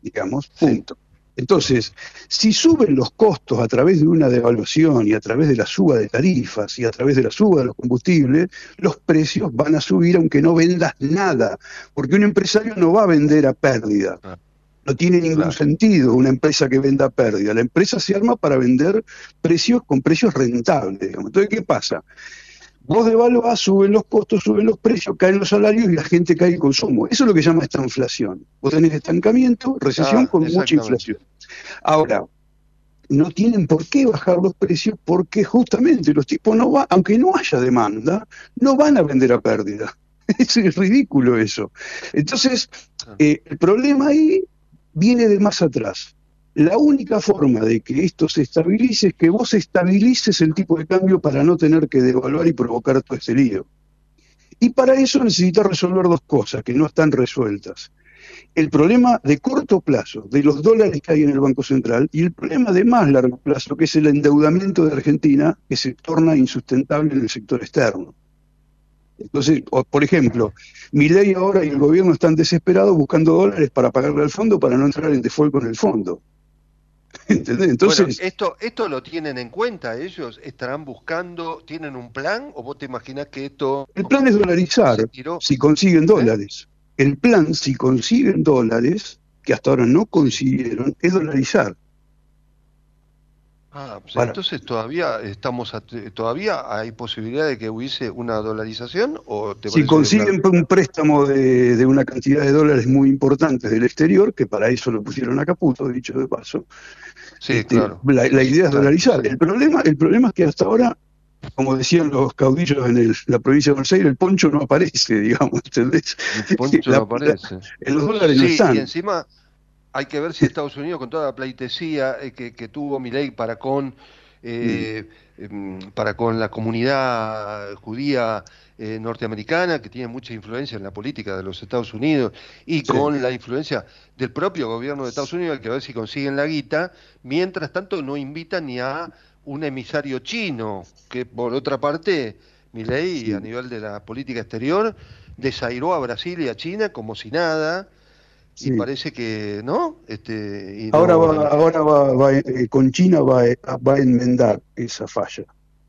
Digamos, punto. Entonces, si suben los costos a través de una devaluación y a través de la suba de tarifas y a través de la suba de los combustibles, los precios van a subir aunque no vendas nada, porque un empresario no va a vender a pérdida. Ah. No tiene ningún sentido una empresa que venda a pérdida. La empresa se arma para vender precios con precios rentables. Entonces, ¿qué pasa? Vos devaluás, suben los costos, suben los precios, caen los salarios y la gente cae el consumo. Eso es lo que llama esta inflación. Vos tenés estancamiento, recesión ah, con mucha inflación. Ahora, no tienen por qué bajar los precios porque justamente los tipos no van, aunque no haya demanda, no van a vender a pérdida. Es ridículo eso. Entonces, ah. eh, el problema ahí viene de más atrás. La única forma de que esto se estabilice es que vos estabilices el tipo de cambio para no tener que devaluar y provocar todo este lío. Y para eso necesitas resolver dos cosas que no están resueltas. El problema de corto plazo de los dólares que hay en el Banco Central y el problema de más largo plazo, que es el endeudamiento de Argentina, que se torna insustentable en el sector externo. Entonces, por ejemplo, mi ley ahora y el gobierno están desesperados buscando dólares para pagarle al fondo para no entrar en default con el fondo. Entonces, esto, esto lo tienen en cuenta ellos, estarán buscando, tienen un plan o vos te imaginas que esto... El plan es dolarizar, si consiguen ¿Eh? dólares. El plan, si consiguen dólares, que hasta ahora no consiguieron, es dolarizar. Ah, pues entonces todavía estamos todavía hay posibilidad de que hubiese una dolarización o si consiguen un préstamo de, de, una cantidad de dólares muy importante del exterior que para eso lo pusieron a Caputo dicho de paso Sí, este, claro. La, idea es dolarizar. El problema, el problema es que hasta ahora, como decían los caudillos en la provincia de Buenos Aires, el poncho no aparece, digamos, ¿entendés? El poncho no aparece. en los dólares no están. Y encima hay que ver si Estados Unidos, con toda la pleitesía eh, que, que, tuvo ley para con eh, em, para con la comunidad judía eh, norteamericana, que tiene mucha influencia en la política de los Estados Unidos, y con la influencia del propio gobierno de Estados Unidos, que a ver si consiguen la guita, mientras tanto no invitan ni a un emisario chino, que por otra parte, mi ley a nivel de la política exterior desairó a Brasil y a China como si nada, y parece que no. Este, ahora va, ahora va, eh, con China va, va, a enmendar esa falla.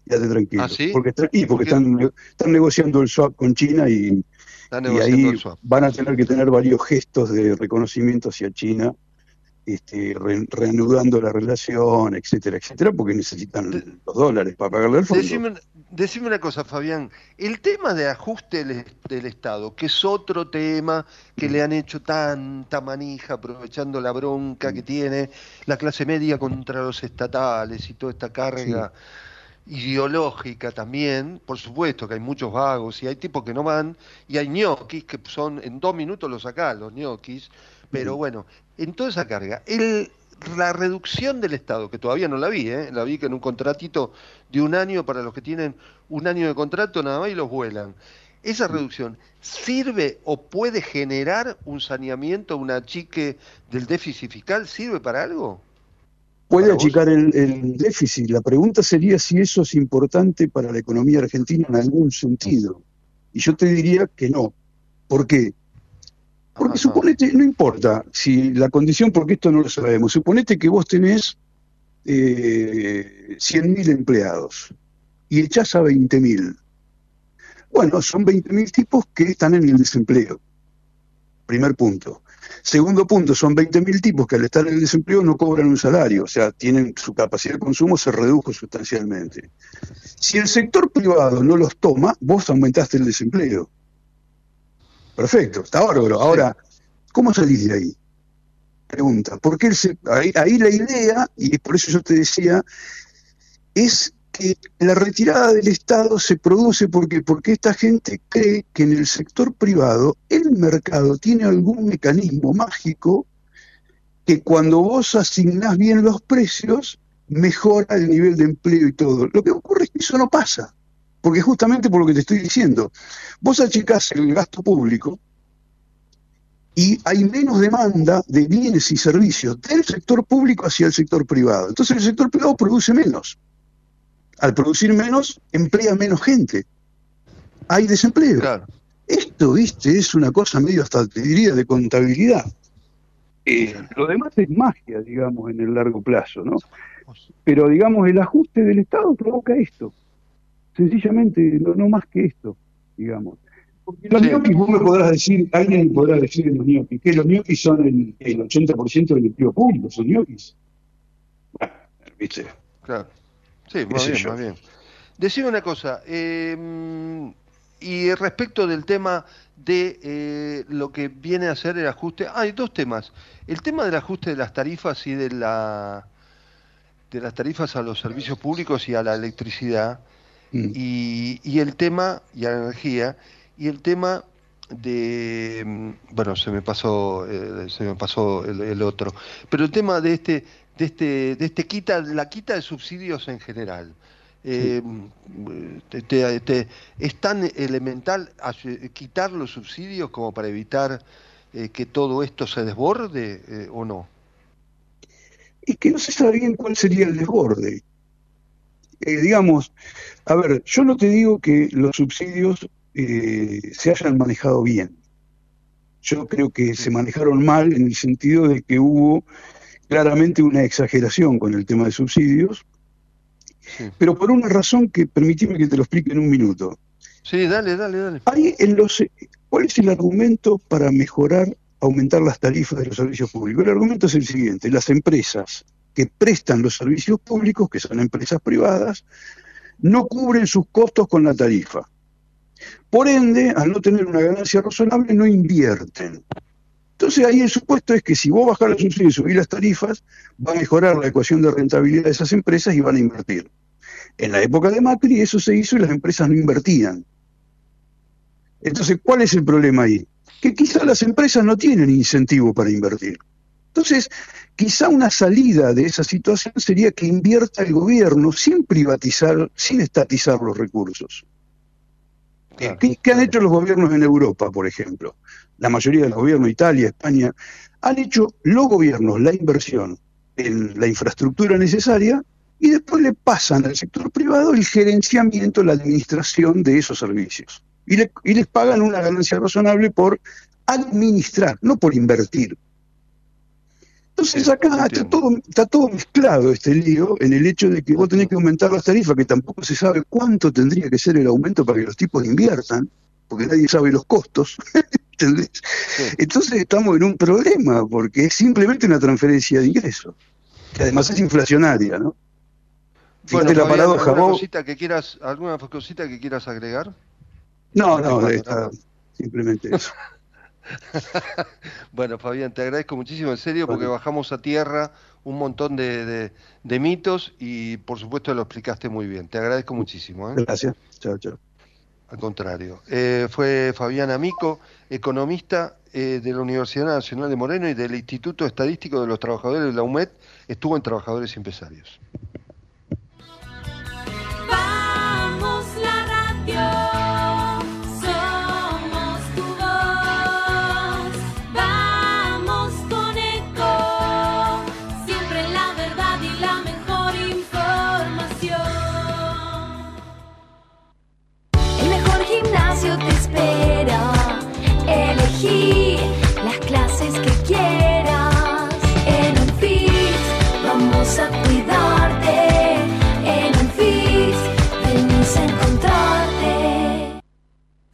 Ya te tranquilo. ¿Ah, sí? Porque, y porque están, están negociando el swap con China y, y ahí van a tener que tener varios gestos de reconocimiento hacia China este, reanudando la relación, etcétera, etcétera, porque necesitan los dólares para pagarle el fondo. Decime, una cosa, Fabián, el tema de ajuste del, Estado, que es otro tema que le han hecho tanta manija, aprovechando la bronca que tiene la clase media contra los estatales y toda esta carga ideológica también, por supuesto que hay muchos vagos y hay tipos que no van, y hay ñoquis que son, en dos minutos los sacás, los ñoquis, pero bueno, en toda esa carga, el, la reducción del Estado, que todavía no la vi, ¿eh? la vi que en un contratito de un año para los que tienen un año de contrato nada más y los vuelan. ¿Esa reducción sirve o puede generar un saneamiento, una achique del déficit fiscal? ¿Sirve para algo? puede achicar el, déficit. La pregunta sería si eso es importante para la economía argentina en algún sentido. Y yo te diría que no. ¿Por qué? Porque suponete, no importa si la condición, porque esto no lo sabemos, suponete que vos tenés eh, 100.000 empleados y echás a 20.000. Bueno, son 20.000 tipos que están en el desempleo. Primer punto. Segundo punto, son 20.000 tipos que al estar en el desempleo no cobran un salario, o sea, tienen su capacidad de consumo se redujo sustancialmente. Si el sector privado no los toma, vos aumentaste el desempleo. Perfecto, está bárbaro. Ahora, ¿cómo salís de ahí? Pregunta, porque ahí, ahí la idea, y por eso yo te decía, es que la retirada del Estado se produce porque, porque esta gente cree que en el sector privado el mercado tiene algún mecanismo mágico que cuando vos asignás bien los precios, mejora el nivel de empleo y todo. Lo que ocurre es que eso no pasa, porque justamente por lo que te estoy diciendo, vos achicás el gasto público y hay menos demanda de bienes y servicios del sector público hacia el sector privado. Entonces el sector privado produce menos al producir menos, emplea menos gente. Hay desempleo. Esto, viste, es una cosa medio hasta te diría de contabilidad. Eh, lo demás es magia, digamos, en el largo plazo, ¿no? Pero, digamos, el ajuste del Estado provoca esto. Sencillamente, no, más que esto, digamos. Porque los ñoquis, vos me podrás decir, alguien me podrá decir en los ñoquis, que los ñoquis son el, el 80% del empleo público, son ñoquis. Bueno, viste. Claro. Sí, más bien, más bien. Decime una cosa, eh, y respecto del tema de eh, lo que viene a ser el ajuste, hay dos temas. El tema del ajuste de las tarifas y de la de las tarifas a los servicios públicos y a la electricidad, mm. y, el tema, y a la energía, y el tema de mm, bueno se me pasó eh, se me pasó el, otro pero el tema de este de este, de este quita, la quita de subsidios en general. Eh, ¿Es tan elemental quitar los subsidios como para evitar eh, que todo esto se desborde o no? Es que no se sabe bien cuál sería el desborde. Digamos, a ver, yo no te digo que los subsidios se hayan manejado bien. Yo creo que se manejaron mal en el sentido de que hubo claramente una exageración con el tema de subsidios, pero por una razón que permitime que te lo explique en un minuto. Sí, dale, dale, dale. en los, ¿Cuál es el argumento para mejorar, aumentar las tarifas de los servicios públicos? El argumento es el siguiente, las empresas que prestan los servicios públicos, que son empresas privadas, no cubren sus costos con la tarifa. Por ende, al no tener una ganancia razonable, no invierten. Entonces ahí el supuesto es que si vos bajás los subsidios y subís las tarifas, va a mejorar la ecuación de rentabilidad de esas empresas y van a invertir. En la época de Macri eso se hizo y las empresas no invertían. Entonces, ¿cuál es el problema ahí? Que quizá las empresas no tienen incentivo para invertir. Entonces, quizá una salida de esa situación sería que invierta el gobierno sin privatizar, sin estatizar los recursos. ¿Qué, han hecho los gobiernos en Europa, por ejemplo? La mayoría de los gobiernos, Italia, España, han hecho los gobiernos la inversión en la infraestructura necesaria y después le pasan al sector privado el gerenciamiento, la administración de esos servicios. Y, y les pagan una ganancia razonable por administrar, no por invertir. Entonces acá está todo, está todo mezclado este lío en el hecho de que vos tenés que aumentar las tarifas, que tampoco se sabe cuánto tendría que ser el aumento para que los tipos inviertan, porque nadie sabe los costos. Entonces estamos en un problema, porque es simplemente una transferencia de ingresos, que además es inflacionaria, ¿no? Bueno, la paradoja, ¿alguna, cosita que quieras, ¿Alguna cosita que quieras agregar? No, no, simplemente eso. bueno, Fabián, te agradezco muchísimo, en serio, porque bajamos a tierra un montón de, mitos y por supuesto lo explicaste muy bien. Te agradezco muchísimo. ¿eh? Gracias. Chao, chao. Al contrario. Eh, fue Fabián Amico, economista eh, de la Universidad Nacional de Moreno y del Instituto Estadístico de los Trabajadores de la UMED. Estuvo en Trabajadores y Empresarios.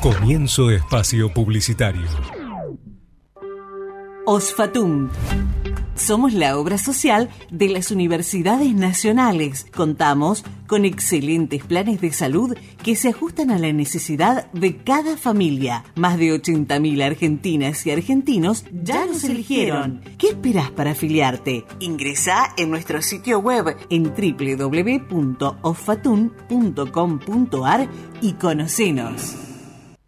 Comienzo espacio publicitario. Osfatum somos la obra social de las universidades nacionales. Contamos con excelentes planes de salud que se ajustan a la necesidad de cada familia. Más de 80.000 argentinas y argentinos ya nos eligieron. ¿Qué esperás para afiliarte? Ingresa en nuestro sitio web en www.ofatun.com.ar y conocenos.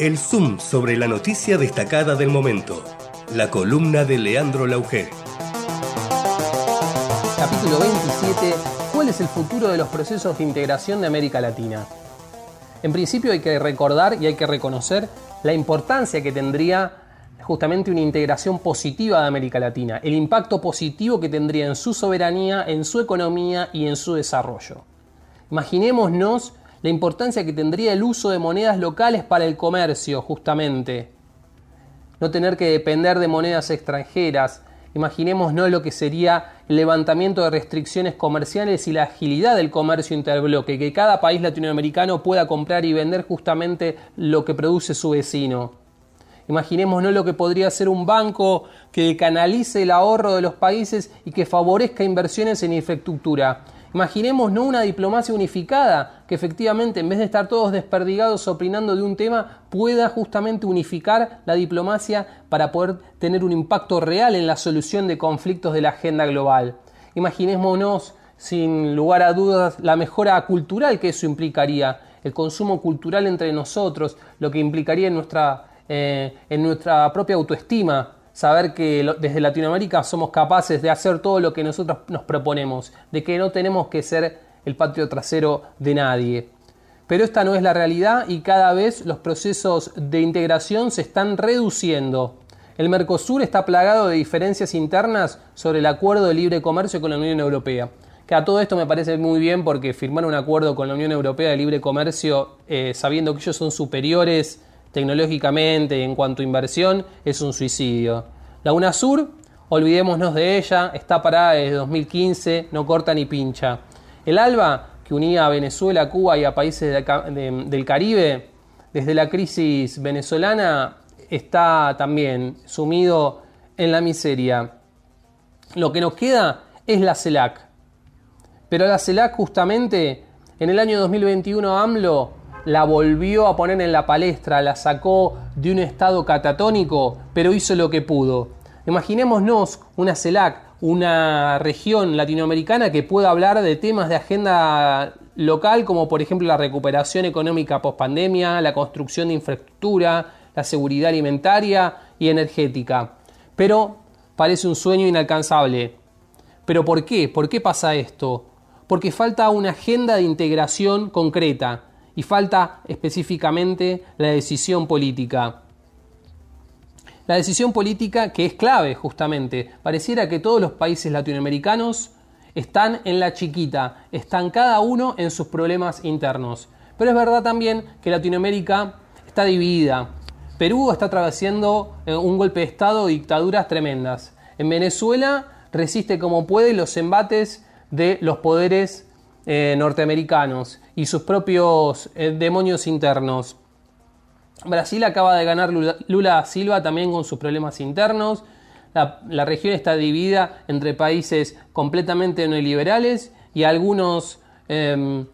El zoom sobre la noticia destacada del momento. La columna de Leandro Lauge. Capítulo 27. ¿Cuál es el futuro de los procesos de integración de América Latina? En principio hay que recordar y hay que reconocer la importancia que tendría justamente una integración positiva de América Latina, el impacto positivo que tendría en su soberanía, en su economía y en su desarrollo. Imaginémonos la importancia que tendría el uso de monedas locales para el comercio, justamente. No tener que depender de monedas extranjeras. Imaginemos no lo que sería el levantamiento de restricciones comerciales y la agilidad del comercio interbloque, que cada país latinoamericano pueda comprar y vender justamente lo que produce su vecino. Imaginemos no lo que podría ser un banco que canalice el ahorro de los países y que favorezca inversiones en infraestructura. Imaginemos no una diplomacia unificada, que efectivamente en vez de estar todos desperdigados opinando de un tema, pueda justamente unificar la diplomacia para poder tener un impacto real en la solución de conflictos de la agenda global. Imaginémonos, sin lugar a dudas, la mejora cultural que eso implicaría, el consumo cultural entre nosotros, lo que implicaría en nuestra, eh, en nuestra propia autoestima, saber que desde Latinoamérica somos capaces de hacer todo lo que nosotros nos proponemos, de que no tenemos que ser el patio trasero de nadie. Pero esta no es la realidad y cada vez los procesos de integración se están reduciendo. El Mercosur está plagado de diferencias internas sobre el acuerdo de libre comercio con la Unión Europea. Que a todo esto me parece muy bien porque firmar un acuerdo con la Unión Europea de libre comercio eh, sabiendo que ellos son superiores tecnológicamente y en cuanto a inversión es un suicidio. La UNASUR, olvidémonos de ella, está parada desde 2015, no corta ni pincha. El ALBA, que unía a Venezuela, Cuba y a países del Caribe, desde la crisis venezolana está también sumido en la miseria. Lo que nos queda es la CELAC. Pero la CELAC justamente en el año 2021 AMLO la volvió a poner en la palestra, la sacó de un estado catatónico, pero hizo lo que pudo. Imaginémonos una CELAC, una región latinoamericana que pueda hablar de temas de agenda local como por ejemplo la recuperación económica post pandemia, la construcción de infraestructura, la seguridad alimentaria y energética. Pero parece un sueño inalcanzable. ¿Pero por qué? ¿Por qué pasa esto? Porque falta una agenda de integración concreta y falta específicamente la decisión política. La decisión política que es clave justamente. Pareciera que todos los países latinoamericanos están en la chiquita, están cada uno en sus problemas internos. Pero es verdad también que Latinoamérica está dividida. Perú está atravesando eh, un golpe de Estado dictaduras tremendas. En Venezuela resiste como puede los embates de los poderes eh, norteamericanos y sus propios eh, demonios internos. Brasil acaba de ganar Lula, Silva también con sus problemas internos. La, región está dividida entre países completamente neoliberales y algunos em,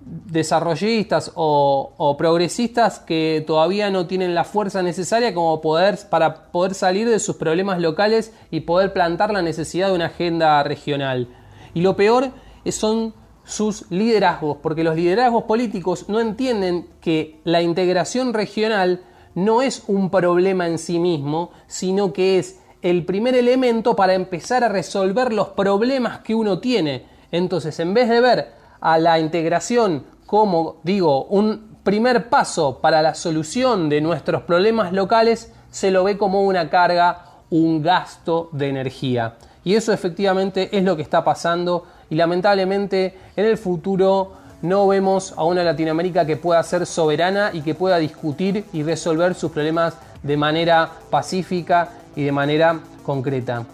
desarrollistas o, progresistas que todavía no tienen la fuerza necesaria como poder, para poder salir de sus problemas locales y poder plantar la necesidad de una agenda regional. Y lo peor son sus liderazgos, porque los liderazgos políticos no entienden que la integración regional no es un problema en sí mismo, sino que es el primer elemento para empezar a resolver los problemas que uno tiene. Entonces, en vez de ver a la integración como, digo, un primer paso para la solución de nuestros problemas locales, se lo ve como una carga, un gasto de energía. Y eso efectivamente es lo que está pasando y lamentablemente en el futuro no vemos a una Latinoamérica que pueda ser soberana y que pueda discutir y resolver sus problemas de manera pacífica y de manera concreta.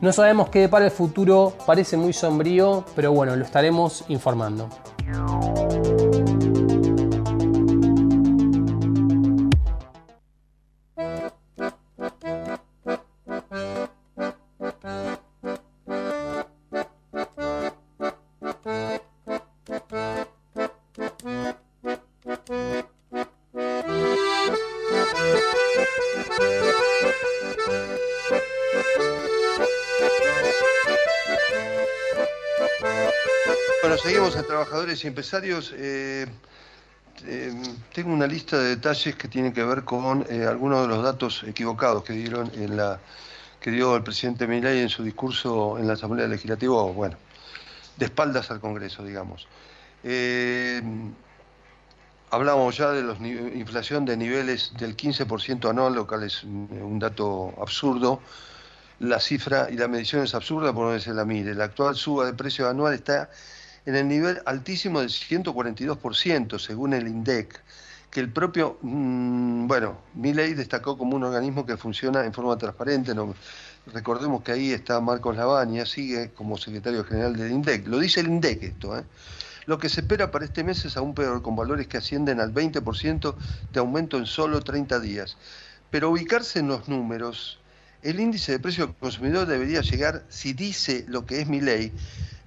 No sabemos qué depara el futuro, parece muy sombrío, pero bueno, lo estaremos informando. Y empresarios, eh, eh, tengo una lista de detalles que tienen que ver con eh, algunos de los datos equivocados que dieron en la que dio el presidente Milei en su discurso en la Asamblea Legislativa, bueno, de espaldas al Congreso, digamos. hablamos ya de la inflación de niveles del 15% anual, lo cual es un dato absurdo. La cifra y la medición es absurda por no se la mire. La actual suba de precio anual está en el nivel altísimo del 142%, según el INDEC, que el propio, mm, bueno, Miley destacó como un organismo que funciona en forma transparente. Recordemos que ahí está Marcos Labaña, sigue como secretario general del INDEC. Lo dice el INDEC esto, ¿eh? Lo que se espera para este mes es aún peor, con valores que ascienden al 20% de aumento en solo 30 días. Pero ubicarse en los números, el índice de precio del consumidor debería llegar, si dice lo que es mi ley,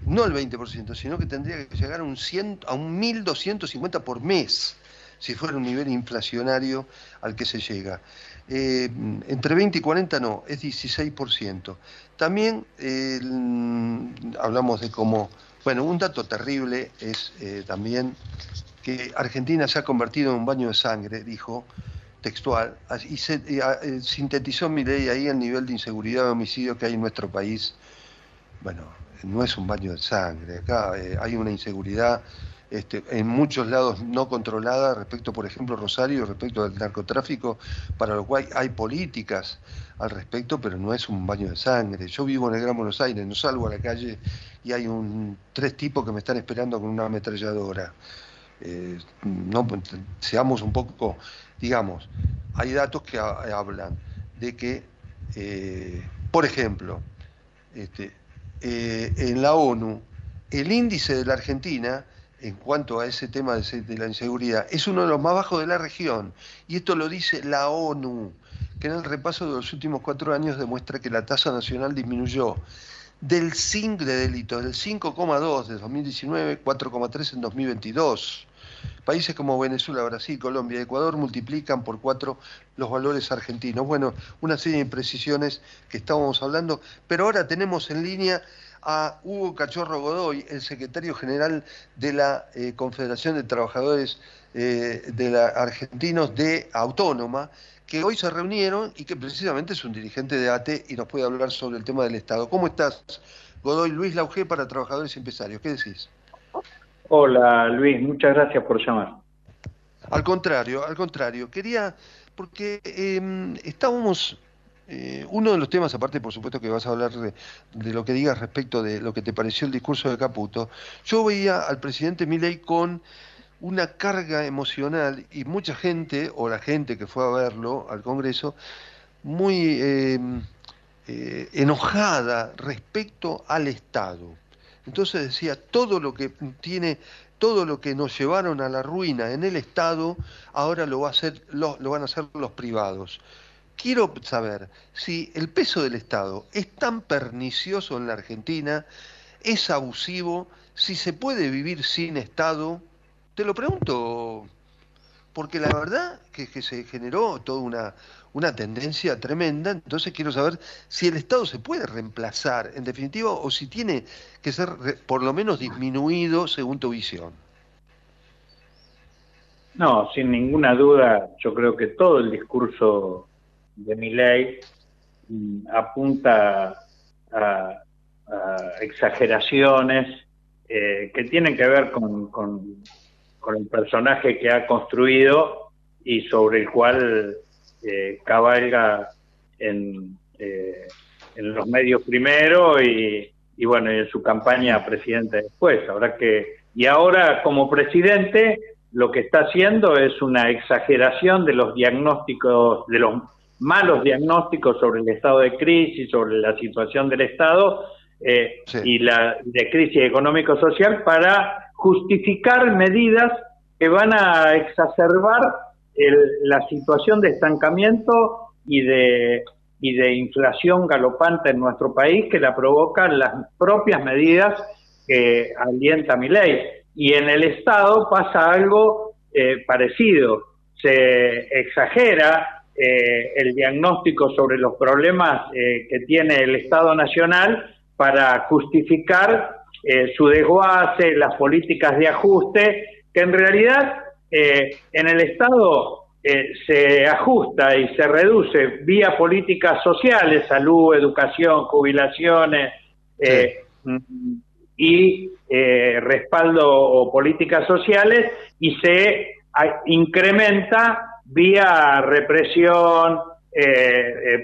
no el 20%, sino que tendría que llegar a un, 100, a un 1.250 por mes, si fuera un nivel inflacionario al que se llega. Eh, entre 20 y 40 no, es 16%. También hablamos de cómo, bueno, un dato terrible es eh, también que Argentina se ha convertido en un baño de sangre, dijo textual, y, eh, sintetizó mi ley ahí el nivel de inseguridad y homicidio que hay en nuestro país. Bueno, no es un baño de sangre. Acá eh, hay una inseguridad este, en muchos lados no controlada respecto, por ejemplo, Rosario, respecto del narcotráfico, para lo cual hay políticas al respecto, pero no es un baño de sangre. Yo vivo en el Gran Buenos Aires, no salgo a la calle y hay un, tres tipos que me están esperando con una ametralladora. Eh, no, seamos un poco, digamos, hay datos que hablan de que, eh, por ejemplo, este, eh, en la ONU, el índice de la Argentina en cuanto a ese tema de, la inseguridad es uno de los más bajos de la región. Y esto lo dice la ONU, que en el repaso de los últimos cuatro años demuestra que la tasa nacional disminuyó del 5 de delitos, del 5,2 de 2019, 4,3 en 2022. Países como Venezuela, Brasil, Colombia y Ecuador multiplican por cuatro los valores argentinos. Bueno, una serie de imprecisiones que estábamos hablando, pero ahora tenemos en línea a Hugo Cachorro Godoy, el secretario general de la eh, Confederación de Trabajadores eh, de la Argentinos de Autónoma, que hoy se reunieron y que precisamente es un dirigente de ATE y nos puede hablar sobre el tema del Estado. ¿Cómo estás, Godoy? Luis Lauge para Trabajadores y Empresarios. ¿Qué decís? Hola, Luis. Muchas gracias por llamar. Al contrario, al contrario. Quería, porque eh, estábamos uno de los temas, aparte por supuesto que vas a hablar de, lo que digas respecto de lo que te pareció el discurso de Caputo, yo veía al presidente Milei con una carga emocional y mucha gente, o la gente que fue a verlo al Congreso, muy eh, eh, enojada respecto al Estado. Entonces decía, todo lo que tiene, todo lo que nos llevaron a la ruina en el Estado, ahora lo, va a hacer, lo, lo van a hacer los privados. Quiero saber si el peso del Estado es tan pernicioso en la Argentina, es abusivo, si se puede vivir sin Estado, te lo pregunto porque la verdad que, que se generó toda una, una, tendencia tremenda, entonces quiero saber si el Estado se puede reemplazar en definitiva o si tiene que ser por lo menos disminuido según tu visión. No, sin ninguna duda, yo creo que todo el discurso de mi ley mm, apunta a, exageraciones eh, que tienen que ver con con el personaje que ha construido y sobre el cual eh, cabalga en, eh, en, los medios primero y, y, bueno, en su campaña presidente después. Ahora que, y ahora como presidente lo que está haciendo es una exageración de los diagnósticos, de los malos diagnósticos sobre el estado de crisis, sobre la situación del Estado eh, sí. y la de crisis económico-social para justificar medidas que van a exacerbar el, la situación de estancamiento y de, y de inflación galopante en nuestro país que la provocan las propias medidas que alienta mi ley. Y en el Estado pasa algo eh, parecido. Se exagera eh, el diagnóstico sobre los problemas eh, que tiene el Estado Nacional para justificar eh, su desguace, las políticas de ajuste, que en realidad eh, en el Estado eh, se ajusta y se reduce vía políticas sociales, salud, educación, jubilaciones sí. y respaldo o políticas sociales y se incrementa vía represión,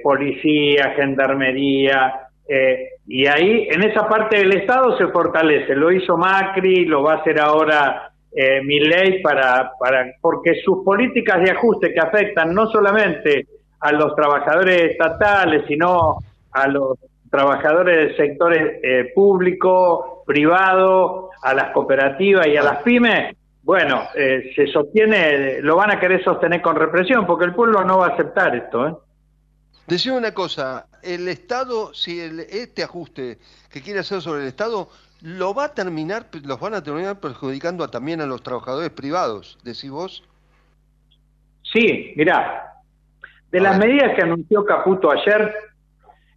policía, gendarmería, eh, y ahí, en esa parte del Estado se fortalece. Lo hizo Macri, lo va a hacer ahora eh, Milley para, para, porque sus políticas de ajuste que afectan no solamente a los trabajadores estatales, sino a los trabajadores del sector eh, público, privado, a las cooperativas y a las pymes, bueno, eh, se sostiene, lo van a querer sostener con represión, porque el pueblo no va a aceptar esto. ¿eh? Decime una cosa, el Estado, si el, este ajuste que quiere hacer sobre el Estado, lo va a terminar, los van a terminar perjudicando a, también a los trabajadores privados, decís vos. Sí, mirá, de a las ver. medidas que anunció Caputo ayer,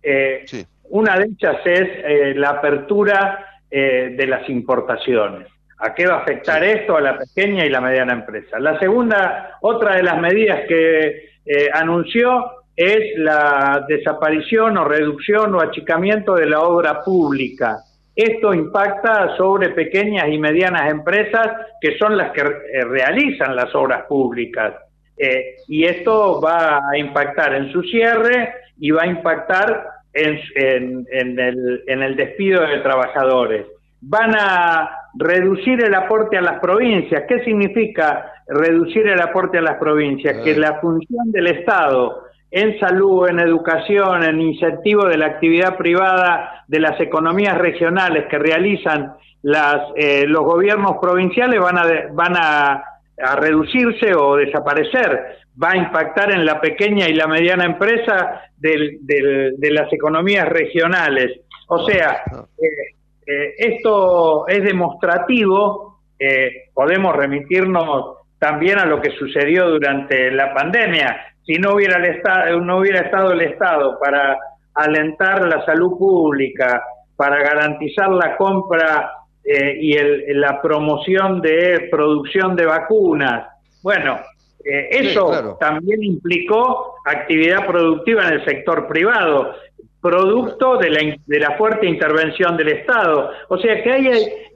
eh, sí. una de ellas es eh, la apertura eh, de las importaciones. ¿A qué va a afectar sí. esto a la pequeña y la mediana empresa? La segunda, otra de las medidas que eh, anunció es la desaparición o reducción o achicamiento de la obra pública. Esto impacta sobre pequeñas y medianas empresas que son las que eh, realizan las obras públicas. Eh, y esto va a impactar en su cierre y va a impactar en, en, en, el, en el despido de trabajadores. Van a reducir el aporte a las provincias. ¿Qué significa reducir el aporte a las provincias? Que la función del Estado en salud, en educación, en incentivo de la actividad privada de las economías regionales que realizan las, eh, los gobiernos provinciales van a, van a, a, reducirse o desaparecer. Va a impactar en la pequeña y la mediana empresa del, del, de las economías regionales. O sea, eh, eh, esto es demostrativo eh, podemos remitirnos también a lo que sucedió durante la pandemia. Si no hubiera, el estado, no hubiera estado el Estado para alentar la salud pública, para garantizar la compra eh, y el, la promoción de producción de vacunas, bueno, eh, eso también implicó actividad productiva en el sector privado, producto de la, de la fuerte intervención del Estado. O sea que hay,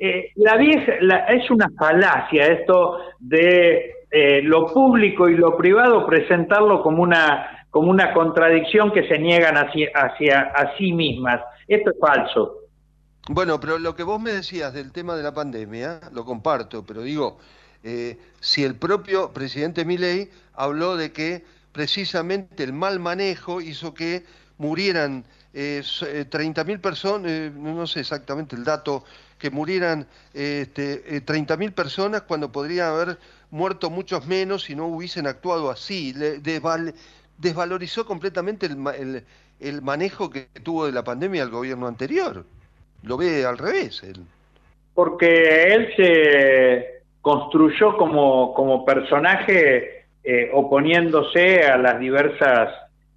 eh, la vieja, es una falacia esto de eh, lo público y lo privado presentarlo como una, como una contradicción que se niegan hacia, hacia a sí mismas. Esto es falso. Bueno, pero lo que vos me decías del tema de la pandemia, lo comparto, pero digo, eh, si el propio presidente Milei habló de que precisamente el mal manejo hizo que murieran eh, 30.000 eh, personas, eh, no sé exactamente el dato, que murieran este, 30.000 personas cuando podrían haber muerto muchos menos si no hubiesen actuado así. desvalorizó completamente el, el, manejo que tuvo de la pandemia el gobierno anterior. Lo ve al revés. Él. Porque él se construyó como, como personaje eh, oponiéndose a las diversas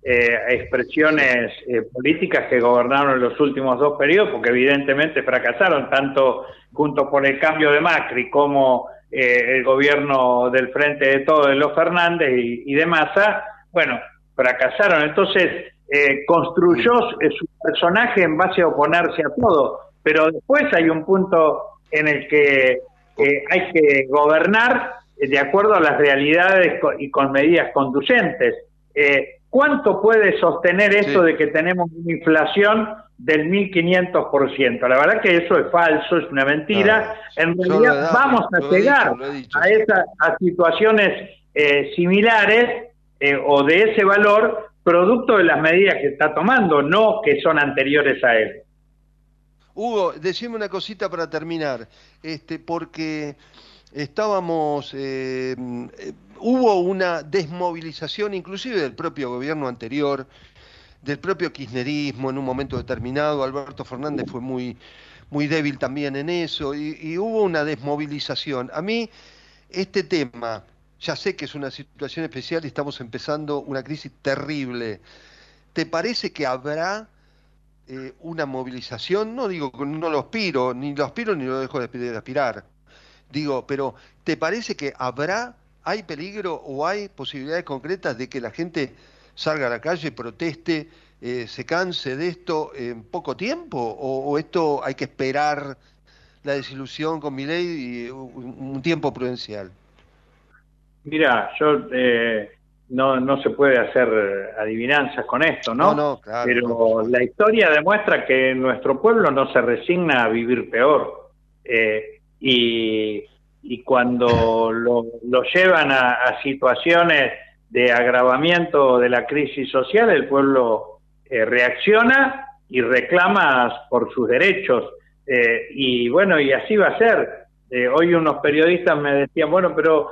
eh, expresiones eh, políticas que gobernaron en los últimos dos periodos, porque evidentemente fracasaron, tanto junto por el cambio de Macri como el gobierno del Frente de Todo de los Fernández y, de Massa, bueno, fracasaron. Entonces, construyó su personaje en base a oponerse a todo, pero después hay un punto en el que hay que gobernar de acuerdo a las realidades y con medidas conducentes. Eh, ¿Cuánto puede sostener eso de que tenemos una inflación del 1.500%? La verdad que eso es falso, es una mentira. en realidad vamos a llegar a, esas a situaciones eh, similares eh, o de ese valor producto de las medidas que está tomando, no que son anteriores a él. Hugo, decime una cosita para terminar, este, porque estábamos, eh, hubo una desmovilización inclusive del propio gobierno anterior, del propio kirchnerismo en un momento determinado, Alberto Fernández fue muy, muy débil también en eso, y, hubo una desmovilización. A mí, este tema, ya sé que es una situación especial y estamos empezando una crisis terrible, ¿te parece que habrá eh, una movilización, no digo que no lo aspiro, ni lo aspiro ni lo dejo de aspirar, digo, pero ¿te parece que habrá, hay peligro o hay posibilidades concretas de que la gente salga a la calle, proteste, eh, se canse de esto en poco tiempo? ¿O, esto hay que esperar la desilusión con mi ley y un, tiempo prudencial? Mira, yo eh, no, no se puede hacer adivinanzas con esto, ¿no? No, claro. Pero la historia demuestra que nuestro pueblo no se resigna a vivir peor. Eh, y, y, cuando lo, lo llevan a, situaciones de agravamiento de la crisis social, el pueblo eh, reacciona y reclama por sus derechos. Eh, y bueno, y así va a ser. hoy unos periodistas me decían, bueno, pero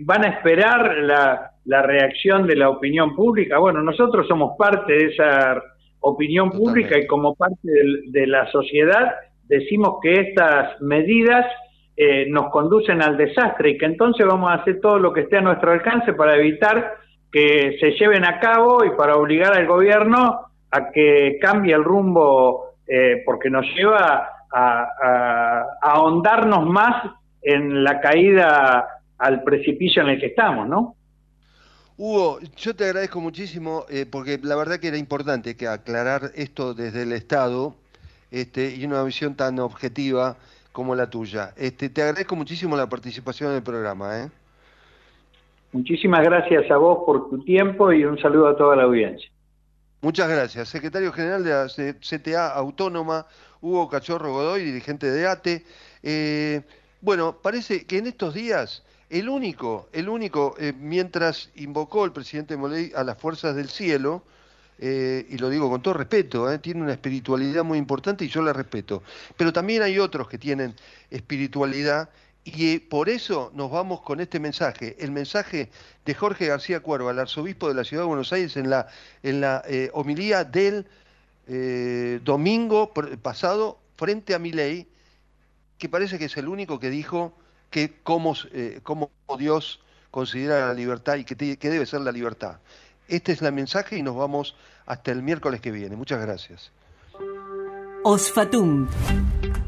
van a esperar la, la reacción de la opinión pública. Bueno, nosotros somos parte de esa opinión pública y como parte de, la sociedad decimos que estas medidas eh, nos conducen al desastre y que entonces vamos a hacer todo lo que esté a nuestro alcance para evitar que se lleven a cabo y para obligar al gobierno a que cambie el rumbo eh, porque nos lleva a, ahondarnos más en la caída al precipicio en el que estamos, ¿no? Hugo, yo te agradezco muchísimo eh, porque la verdad que era importante que aclarar esto desde el Estado este, y una visión tan objetiva como la tuya. Este, te agradezco muchísimo la participación en el programa. ¿eh? Muchísimas gracias a vos por tu tiempo y un saludo a toda la audiencia. Muchas gracias. Secretario General de la CTA Autónoma, Hugo Cachorro Godoy, dirigente de ATE. Eh, bueno, parece que en estos días el único, el único, eh, mientras invocó el presidente Moley a las fuerzas del cielo, eh, y lo digo con todo respeto, eh, tiene una espiritualidad muy importante y yo la respeto, pero también hay otros que tienen espiritualidad y por eso nos vamos con este mensaje, el mensaje de Jorge García Cuervo, al arzobispo de la Ciudad de Buenos Aires, en la, en la homilía del domingo pasado frente a Milei, que parece que es el único que dijo que cómo, eh, cómo Dios considera la libertad y qué, qué debe ser la libertad. Este es el mensaje y nos vamos hasta el miércoles que viene. Muchas gracias. Osfatum.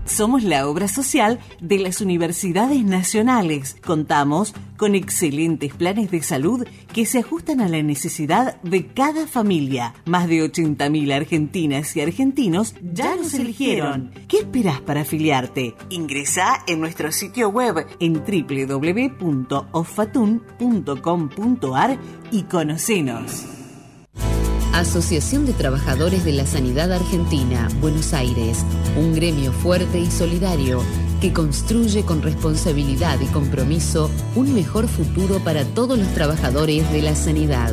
Somos la obra social de las universidades nacionales. Contamos con excelentes planes de salud que se ajustan a la necesidad de cada familia. Más de 80.000 argentinas y argentinos ya nos eligieron. ¿Qué esperas para afiliarte? Ingresa en nuestro sitio web en www.offatun.com.ar y conocenos. Asociación de Trabajadores de la Sanidad Argentina, Buenos Aires, un gremio fuerte y solidario que construye con responsabilidad y compromiso un mejor futuro para todos los trabajadores de la sanidad.